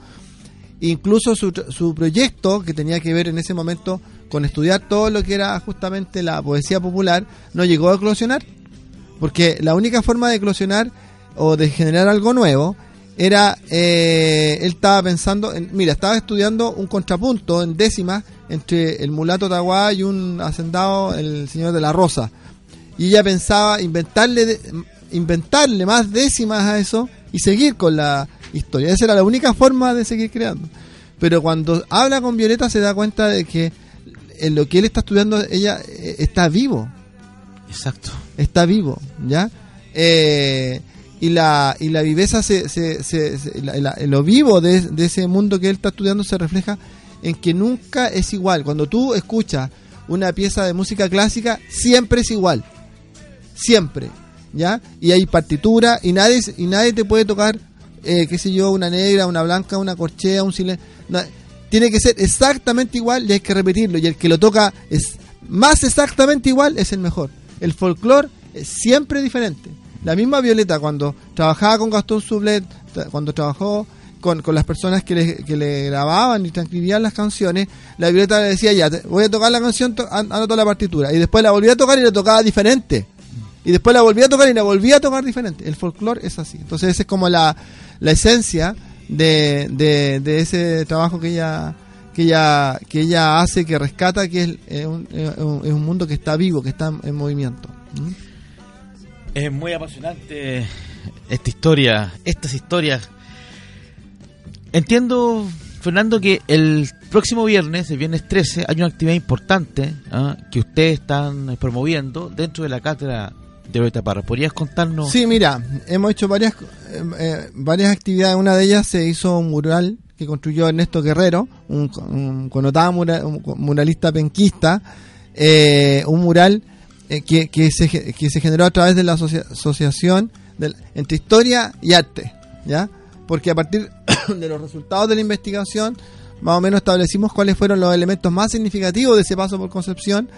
incluso su, su proyecto que tenía que ver en ese momento con estudiar todo lo que era justamente la poesía popular no llegó a eclosionar porque la única forma de eclosionar o de generar algo nuevo era eh, él estaba pensando en, mira estaba estudiando un contrapunto en décimas entre el mulato Taguá y un hacendado el señor de la Rosa y ella pensaba inventarle inventarle más décimas a eso y seguir con la historia. Esa era la única forma de seguir creando. Pero cuando habla con Violeta se da cuenta de que en lo que él está estudiando ella eh, está vivo, Exacto. está vivo, ¿ya? Eh, y la y la viveza se, se, se- se- la- lo vivo de, de ese mundo que él está estudiando se refleja en que nunca es igual. Cuando tú escuchas una pieza de música clásica, siempre es igual. Siempre, ¿ya? Y hay partitura y nadie y nadie te puede tocar eh, qué sé yo, una negra, una blanca, una corchea, un silencio. tiene que ser exactamente igual y hay que repetirlo. Y el que lo toca es más exactamente igual es el mejor. El folclore es siempre diferente. La misma Violeta cuando trabajaba con Gastón Sublet, cuando trabajó con, con las personas que le, que le grababan y transcribían las canciones, la Violeta le decía, ya, voy a tocar la canción, to- an- anoto la partitura. Y después la volvía a tocar y la tocaba diferente. Y después la volvía a tocar y la volvía a tocar diferente. El folclore es así. Entonces esa es como la, la esencia de, de ese trabajo que ella que ella que ella hace, que rescata, que es, es un, es un- mundo que está vivo, que está en, en movimiento. ¿Mm? Es muy apasionante esta historia, estas historias. Entiendo, Fernando, que el próximo viernes, el viernes 13, hay una actividad importante ¿ah? que ustedes están promoviendo dentro de la cátedra de Violeta Parra. ¿Podrías contarnos? Sí, mira, hemos hecho varias eh, eh, varias actividades. Una de ellas se hizo un mural que construyó Ernesto Guerrero, un, un connotado muralista penquista, eh, un mural que, que, se, que se generó a través de la asocia- asociación entre historia y arte, ¿ya? Porque a partir *coughs* de los resultados de la investigación, más o menos establecimos cuáles fueron los elementos más significativos de ese paso por Concepción.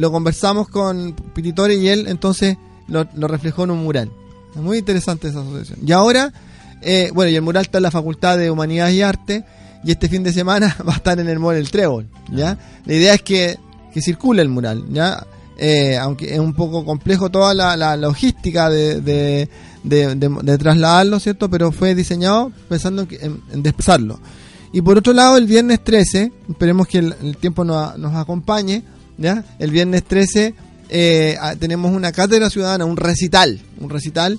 Lo conversamos con Piritore y él entonces lo, lo reflejó en un mural. Es muy interesante esa asociación. Y ahora, eh, bueno, y el mural está en la Facultad de Humanidades y Arte y este fin de semana *laughs* va a estar en el Mall El Trébol, ¿ya? La idea es que, que circule el mural, ¿ya? Eh, aunque es un poco complejo toda la, la logística de, de, de- de- de trasladarlo, ¿cierto? Pero fue diseñado pensando en, en- en desplazarlo. Y por otro lado, el viernes 13, esperemos que el, el tiempo nos, nos acompañe, ¿ya? El viernes 13 eh, tenemos una cátedra ciudadana, un recital, un recital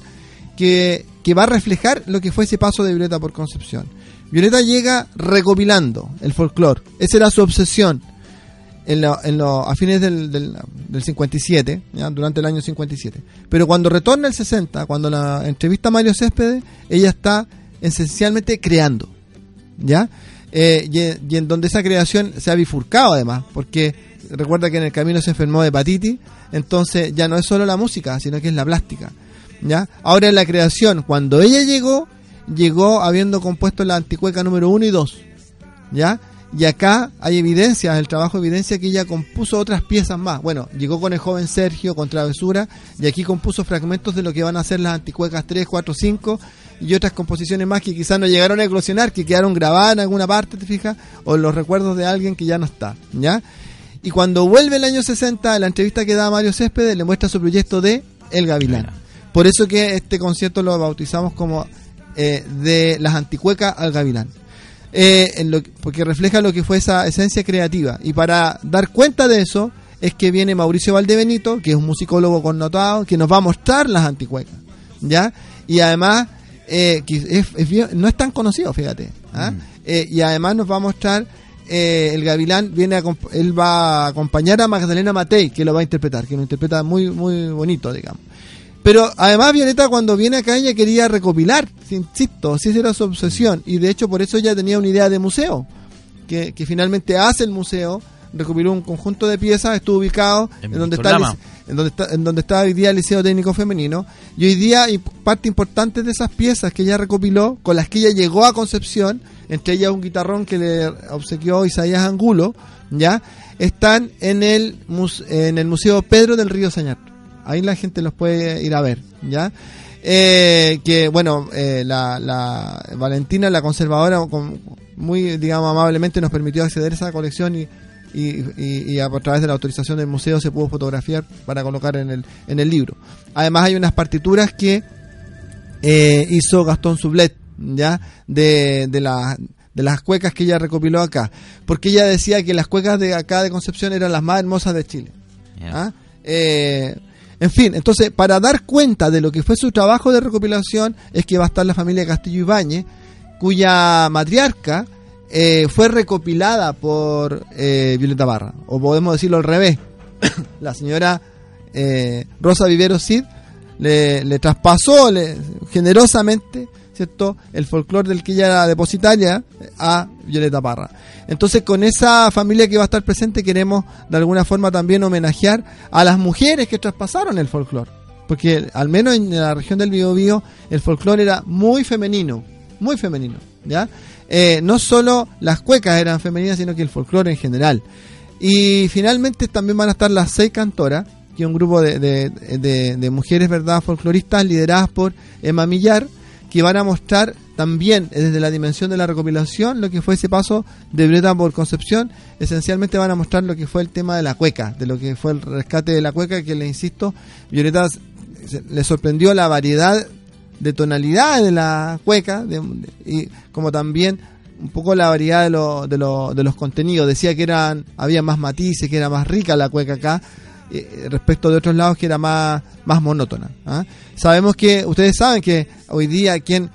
que, que va a reflejar lo que fue ese paso de Violeta por Concepción. Violeta llega recopilando el folclore, esa era su obsesión en lo- en lo- a fines del, del, del 57, ¿ya? durante el año 57. Pero cuando retorna el 60, cuando la entrevista a Mario Céspedes, ella está esencialmente creando, ¿ya? Eh, y, y en donde esa creación se ha bifurcado además, porque recuerda que en el camino se enfermó de hepatitis, entonces ya no es solo la música, sino que es la plástica, ¿ya? Ahora en la creación, cuando ella llegó, llegó habiendo compuesto la anticueca número 1 y 2, ¿ya? Y acá hay evidencia, el trabajo evidencia que ella compuso otras piezas más. Bueno, llegó con el joven Sergio, con Travesura, y aquí compuso fragmentos de lo que van a ser las anticuecas 3, 4, 5 y otras composiciones más que quizás no llegaron a eclosionar, que quedaron grabadas en alguna parte, ¿te fijas? O los recuerdos de alguien que ya no está, ¿ya? Y cuando vuelve el año 60, la entrevista que da Mario Céspedes le muestra su proyecto de El Gavilán. Por eso que este concierto lo bautizamos como eh, de las anticuecas al Gavilán. Eh, en lo, porque refleja lo que fue esa esencia creativa. Y para dar cuenta de eso es que viene Mauricio Valdebenito, que es un musicólogo connotado, que nos va a mostrar las anticuecas. ¿Ya? Y además, eh, que es- es bien- no es tan conocido, fíjate. ¿ah? Eh, y además nos va a mostrar eh, el Gavilán viene a, él va a acompañar a Magdalena Matei que lo va a interpretar que lo interpreta muy muy bonito digamos. Pero además Violeta cuando viene acá ella quería recopilar, insisto, si esa era su obsesión y de hecho por eso ella tenía una idea de museo, que, que finalmente hace el museo, recopiló un conjunto de piezas, estuvo ubicado En en, donde está en donde está en donde está hoy día el Liceo Técnico Femenino y hoy día y parte importante de esas piezas que ella recopiló, con las que ella llegó a Concepción, entre ellas un guitarrón que le obsequió Isaías Angulo, ya están en el en el Museo Pedro del Río Sañar. Ahí la gente los puede ir a ver, ¿ya? Eh, que bueno, eh, la, la Valentina, la conservadora, con- muy, digamos, amablemente nos permitió acceder a esa colección y- y a, través de la autorización del museo se pudo fotografiar para colocar en el, en el libro. Además hay unas partituras que eh, hizo Gastón Sublet, ¿ya? De, de, la- de las cuecas que ella recopiló acá. Porque ella decía que las cuecas de acá de Concepción eran las más hermosas de Chile. ¿Ah? Eh, en fin, entonces, para dar cuenta de lo que fue su trabajo de recopilación, es que va a estar la familia Castillo Ibáñez, cuya matriarca eh, fue recopilada por eh, Violeta Barra, o podemos decirlo al revés. *coughs* la señora Rosa Vivero Cid le, le traspasó le- generosamente ¿cierto? el folclore del que ella era depositaria a Violeta Parra. Entonces con esa familia que va a estar presente queremos de alguna forma también homenajear a las mujeres que traspasaron el folclore. Porque al menos en la región del Biobío el folclore era muy femenino, muy femenino, ¿ya? Eh, no solo las cuecas eran femeninas, sino que el folclore en general. Y finalmente también van a estar las seis cantoras, que es un grupo de mujeres, ¿verdad?, folcloristas lideradas por Emma Millar, que van a mostrar también desde la dimensión de la recopilación lo que fue ese paso de Violeta por Concepción. Esencialmente van a mostrar lo que fue el tema de la cueca, de lo que fue el rescate de la cueca, que le insisto, Violeta le sorprendió la variedad de tonalidades de la cueca de- y como también un poco la variedad de, lo- de, lo- de los contenidos. Decía que eran había más matices, que era más rica la cueca acá eh, respecto de otros lados que era más, más monótona. ¿ah? Sabemos que, ustedes saben que hoy día quien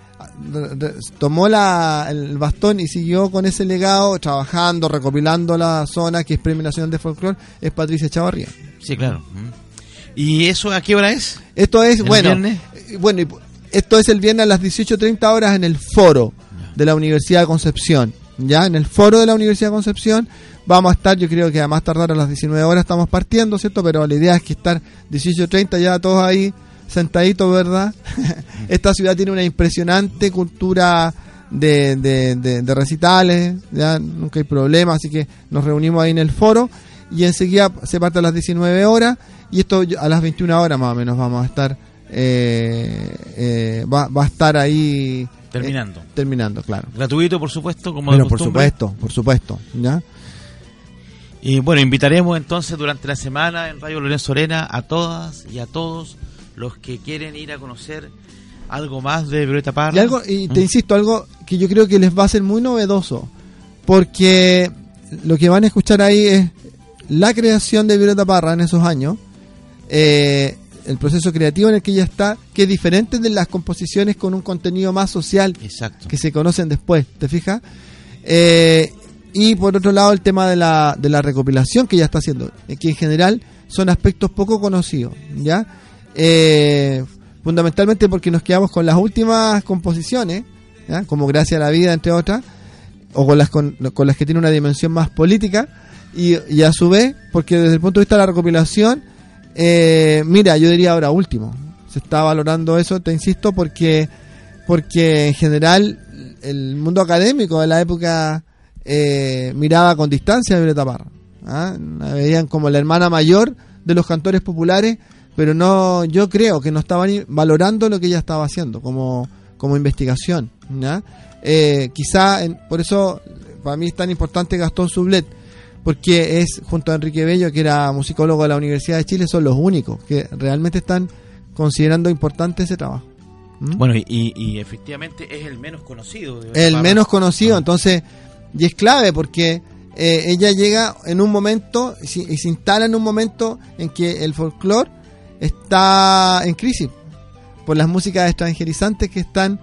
re- tomó la, el bastón y siguió con ese legado, trabajando, recopilando la zona que es Premio Nacional de Folclore, es Patricia Chavarría. Sí, claro. ¿Y eso a qué hora es? Esto es, ¿El bueno, viernes? eh, bueno, esto es el viernes a las 18.30 horas en el foro de la Universidad de Concepción. Ya, en el foro de la Universidad de Concepción vamos a estar, yo creo que a más tardar a las 19 horas estamos partiendo, ¿cierto? Pero la idea es que estar 18.30 ya todos ahí sentaditos, ¿verdad? *laughs* Esta ciudad tiene una impresionante cultura de, de, de- de recitales, ya nunca hay problema, así que nos reunimos ahí en el foro y enseguida se parte a las 19 horas y esto a las 21 horas más o menos vamos a estar, eh, eh, va, va a estar ahí Terminando. eh, terminando, claro. Gratuito, por supuesto, como de Bueno, por supuesto, por supuesto, ¿ya? Y bueno, invitaremos entonces durante la semana en Radio Lorenzo Arena a todas y a todos los que quieren ir a conocer algo más de Violeta Parra. Y algo, y te Mm. insisto, algo que yo creo que les va a ser muy novedoso, porque lo que van a escuchar ahí es la creación de Violeta Parra en esos años, eh, el proceso creativo en el que ella está, que es diferente de las composiciones con un contenido más social Exacto. que se conocen después, ¿te fijas? Eh, y por otro lado el tema de la, de la recopilación que ella está haciendo, eh, que en general son aspectos poco conocidos, ¿ya? Eh, fundamentalmente porque nos quedamos con las últimas composiciones ¿ya? como Gracia a la Vida, entre otras, o con las, con, con las que tiene una dimensión más política, y, y a su vez, porque desde el punto de vista de la recopilación, eh, mira, yo diría ahora último, se está valorando eso, te insisto, porque, porque en general el mundo académico de la época eh, miraba con distancia a Violeta Parra. ¿ah? La veían como la hermana mayor de los cantores populares, pero no, yo creo que no estaban valorando lo que ella estaba haciendo como, como investigación. ¿ya? Eh, quizá, en- por eso para mí es tan importante Gastón Sublet, porque es junto a Enrique Bello, que era musicólogo de la Universidad de Chile, son los únicos que realmente están considerando importante ese trabajo. ¿Mm? Bueno, y, y- y efectivamente es el menos conocido. de el menos conocido, Ah. entonces, y es clave porque eh, ella llega en un momento y se, y se instala en un momento en que el folclore está en crisis por las músicas extranjerizantes que están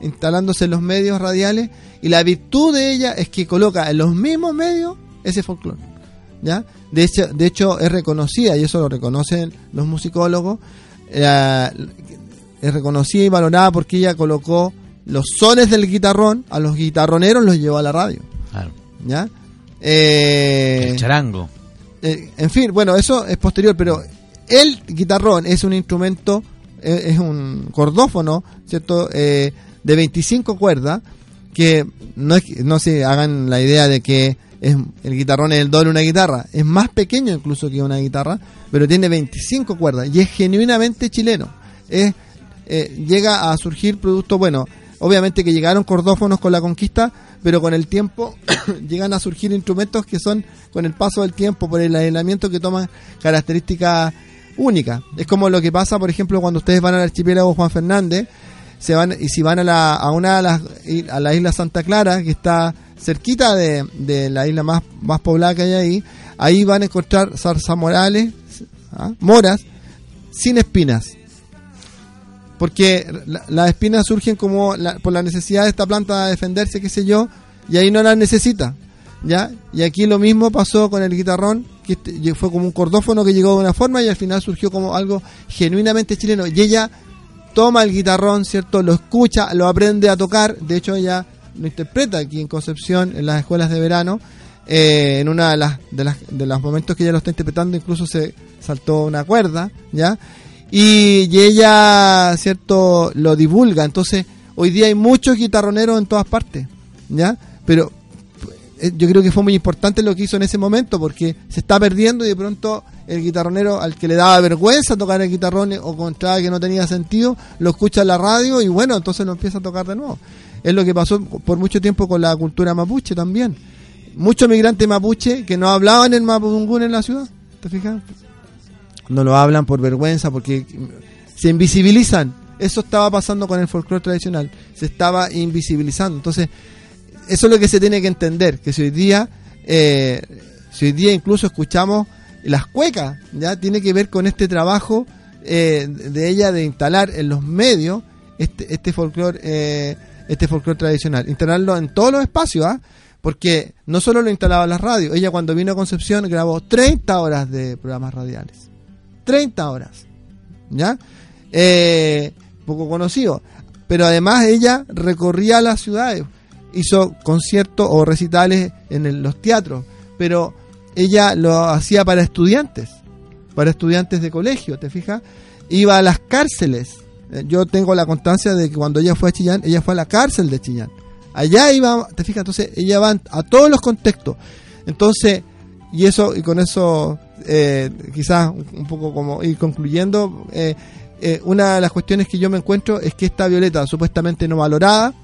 instalándose en los medios radiales y la virtud de ella es que coloca en los mismos medios ese folclore. ¿Ya? De hecho, de hecho es reconocida y eso lo reconocen los musicólogos eh, es reconocida y valorada porque ella colocó los sones del guitarrón a los guitarroneros los llevó a la radio Claro. ¿ya? Eh, El charango. eh, en fin, bueno, eso es posterior, pero el guitarrón es un instrumento, eh, es un cordófono, ¿cierto? De 25 cuerdas, que no, es, que- no se hagan la idea de que es, el guitarrón es el doble de una guitarra, es más pequeño incluso que una guitarra, pero tiene 25 cuerdas y es genuinamente chileno. Es, eh, llega a surgir producto, bueno, obviamente que llegaron cordófonos con la conquista, pero con el tiempo *coughs* llegan a surgir instrumentos que son, con el paso del tiempo, por el aislamiento, que toman características únicas. Es como lo que pasa, por ejemplo, cuando ustedes van al archipiélago Juan Fernández, se van y si van a, la, a una de las a la isla Santa Clara, que está cerquita de, de la isla más, más poblada que hay ahí, ahí van a encontrar zarzamorales, ¿ah? moras, sin espinas porque la- las espinas surgen como la- por la necesidad de esta planta de defenderse, qué sé yo, y ahí no las necesita, ¿ya? Y aquí lo mismo pasó con el guitarrón, que este- fue como un cordófono que llegó de una forma y al final surgió como algo genuinamente chileno. Y ella toma el guitarrón, ¿cierto? Lo escucha, lo aprende a tocar, de hecho ella lo interpreta aquí en Concepción, en las escuelas de verano, eh, en una de las, de las de los momentos que ella lo está interpretando, incluso se saltó una cuerda, ¿ya? y, ella, ¿cierto?, lo divulga. Entonces, hoy día hay muchos guitarroneros en todas partes, ¿ya? Pero eh, yo creo que fue muy importante lo que hizo en ese momento porque se está perdiendo y de pronto el guitarronero al que le daba vergüenza tocar el guitarrón o encontraba que no tenía sentido, lo escucha en la radio y bueno, entonces lo empieza a tocar de nuevo. Es lo que pasó por mucho tiempo con la cultura mapuche también. Muchos migrantes mapuche que no hablaban el mapudungún en la ciudad, ¿te fijas? no lo hablan por vergüenza, porque se invisibilizan. Eso estaba pasando con el folclore tradicional, se estaba invisibilizando. Entonces, eso es lo que se tiene que entender, que si hoy día, eh, si hoy día incluso escuchamos las cuecas, ya tiene que ver con este trabajo eh, de ella de instalar en los medios este, este folclore, eh, este folclore tradicional, instalarlo en todos los espacios, ¿ah? porque no solo lo instalaba en las radios, ella cuando vino a Concepción grabó 30 horas de programas radiales. 30 horas. ¿Ya? Eh, poco conocido. Pero además ella recorría las ciudades, hizo conciertos o recitales en los teatros, pero ella lo hacía para estudiantes, para estudiantes de colegio, ¿te fijas? Iba a las cárceles. Eh, Yo tengo la constancia de que cuando ella fue a Chillán, ella fue a la cárcel de Chillán. Allá iba, te fijas, entonces ella va a todos los contextos. Entonces, y eso, y con eso, eh, quizás un poco como ir concluyendo, eh, eh, una de las cuestiones que yo me encuentro es que esta violeta supuestamente no valorada,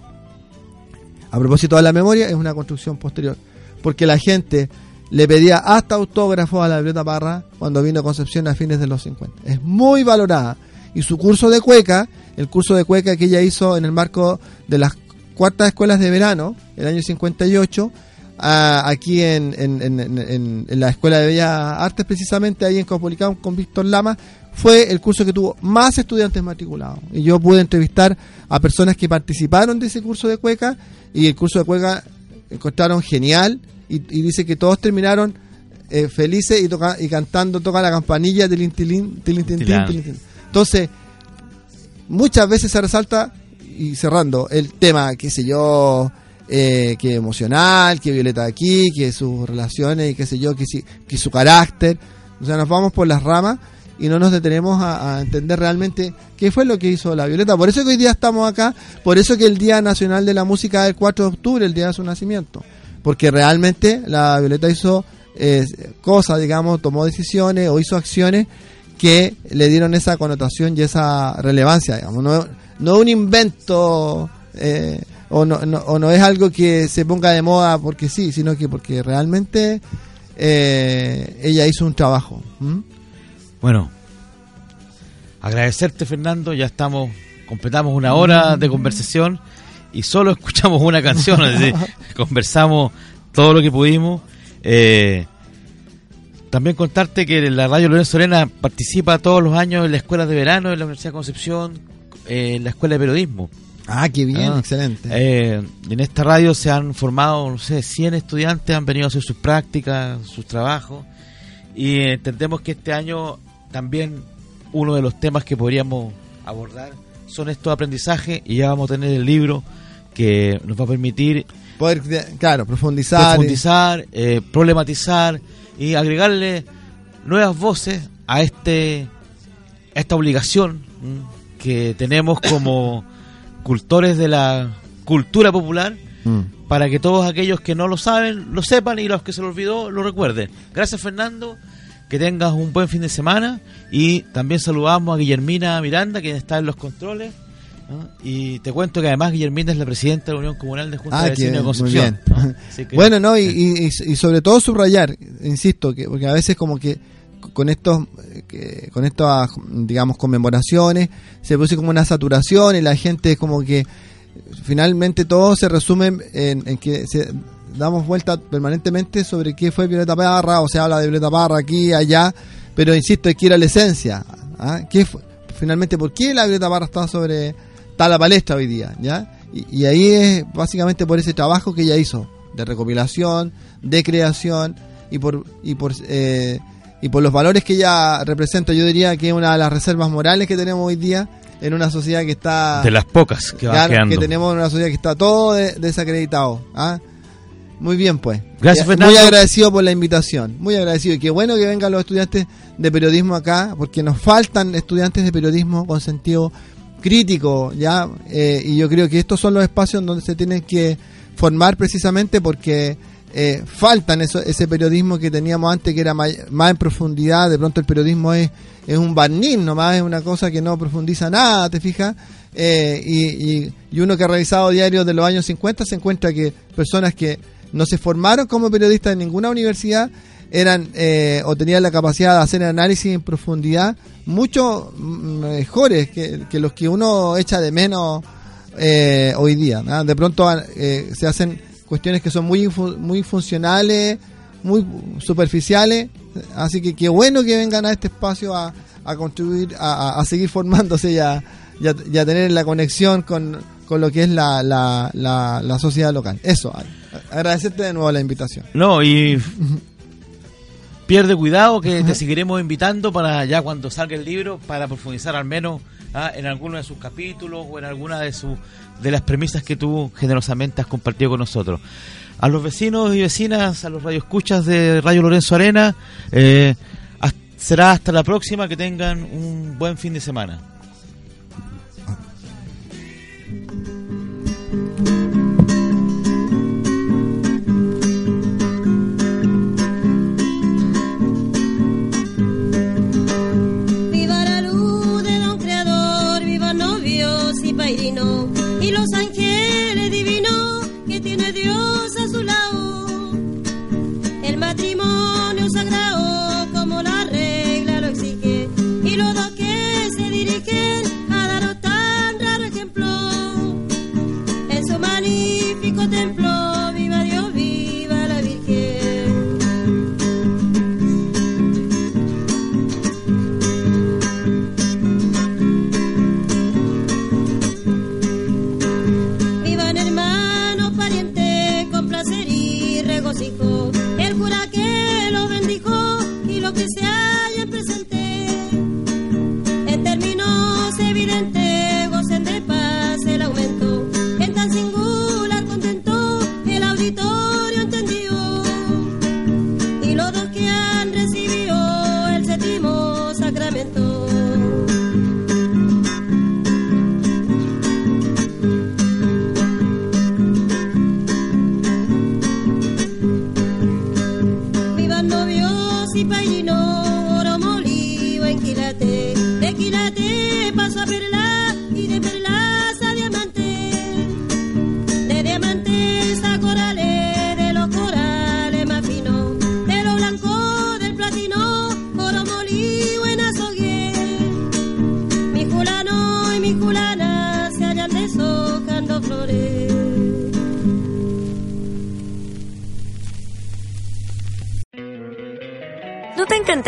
a propósito de la memoria, es una construcción posterior. Porque la gente le pedía hasta autógrafos a la Violeta Parra cuando vino a Concepción a fines de los 50. Es muy valorada. Y su curso de cueca, el curso de cueca que ella hizo en el marco de las cuartas escuelas de verano, el año 58, ah, aquí en, en- en- en- la Escuela de Bellas Artes, precisamente ahí en Cosmopolitano con Víctor Lama, fue el curso que tuvo más estudiantes matriculados. Y yo pude entrevistar a personas que participaron de ese curso de cueca y el curso de cueca encontraron genial y, y dice que todos terminaron eh, felices y, toca, y cantando toca la campanilla tilín, tilín, tilín, tilín, Tilán. tilín, tilín. Entonces, muchas veces se resalta y cerrando, el tema, qué sé yo, eh, que emocional, que Violeta aquí, que sus relaciones y qué sé yo, que, si- que su carácter. O sea, nos vamos por las ramas y no nos detenemos a, entender realmente qué fue lo que hizo la Violeta. Por eso que hoy día estamos acá, por eso que el Día Nacional de la Música es el 4 de octubre, el día de su nacimiento. Porque realmente la Violeta hizo eh, cosas, digamos, tomó decisiones o hizo acciones que le dieron esa connotación y esa relevancia, digamos. No, no un invento eh, o, no, no- o no es algo que se ponga de moda porque sí, sino que porque realmente eh, ella hizo un trabajo. Bueno, agradecerte Fernando, ya estamos, completamos una hora de conversación y solo *laughs* escuchamos una canción, es decir, *laughs* conversamos todo lo que pudimos. Eh, también contarte que la Radio Lorenzo Arena participa todos los años en la Escuela de Verano de la Universidad de Concepción, eh, en la Escuela de Periodismo. Ah, qué bien, Ah, excelente. Eh, en esta radio se han formado, no sé, 100 estudiantes, han venido a hacer sus prácticas, sus trabajos, y entendemos que este año también uno de los temas que podríamos abordar son estos aprendizajes, y ya vamos a tener el libro que nos va a permitir Poder, de- claro, profundizar. profundizar, eh, problematizar y agregarle nuevas voces a este a esta obligación que tenemos como *coughs* cultores de la cultura popular Mm. para que todos aquellos que no lo saben lo sepan y los que se lo olvidó lo recuerden. Gracias Fernando, que tengas un buen fin de semana y también saludamos a Guillermina Miranda, quien está en los controles. ¿No? Y te cuento que además Guillermina es la presidenta de la Unión Comunal de Junta Ah, de Vecinos de Concepción. *laughs* Bueno, no, y, y, y- y sobre todo subrayar, insisto, que porque a veces como que con estos, que- con estas, digamos, conmemoraciones se produce como una saturación y la gente como que finalmente todo se resume en, en que se damos vuelta permanentemente sobre qué fue Violeta Parra, o se habla de Violeta Parra aquí, allá, pero insisto, hay que ir a la esencia. ¿ah? ¿Qué fue? Finalmente, ¿por qué la Violeta Parra está sobre está a la palestra hoy día? ¿ya? Y, y ahí es básicamente por ese trabajo que ella hizo, de recopilación, de creación y por, y por, eh, y por los valores que ella representa. Yo diría que es una de las reservas morales que tenemos hoy día en una sociedad que está de las pocas que quedando. que tenemos una sociedad que está todo de- desacreditado. ¿ah? Muy bien, pues. Gracias, Fernando. Muy agradecido por la invitación. Muy agradecido. Y qué bueno que vengan los estudiantes de periodismo acá, porque nos faltan estudiantes de periodismo con sentido crítico, ¿ya? Eh, y yo creo que estos son los espacios donde se tienen que formar precisamente porque eh, faltan eso, ese periodismo que teníamos antes, que era may- más en profundidad. De pronto el periodismo es, es un barniz nomás, es una cosa que no profundiza nada, ¿te fijas? Eh, y, y- y uno que ha revisado diarios de los años 50 se encuentra que personas que no se formaron como periodistas en ninguna universidad eran eh, o tenían la capacidad de hacer análisis en profundidad mucho mejores que, que los que uno echa de menos eh, hoy día. ¿no? De pronto eh, se hacen cuestiones que son muy, muy funcionales, muy superficiales, así que qué bueno que vengan a este espacio a, a contribuir, a, a- a seguir formándose y a, y tener la conexión con, con lo que es la, la, la, la sociedad local. Eso, agradecerte de nuevo la invitación. No, y *laughs* pierde cuidado que te seguiremos invitando para ya cuando salga el libro para profundizar al menos ah, en alguno de sus capítulos o en alguna de sus de las premisas que tú generosamente has compartido con nosotros. A los vecinos y vecinas, a los radioescuchas de Radio Lorenzo Arena, eh, será hasta la próxima, que tengan un buen fin de semana. Y los ángeles divinos que tiene Dios a su lado. El matrimonio sagrado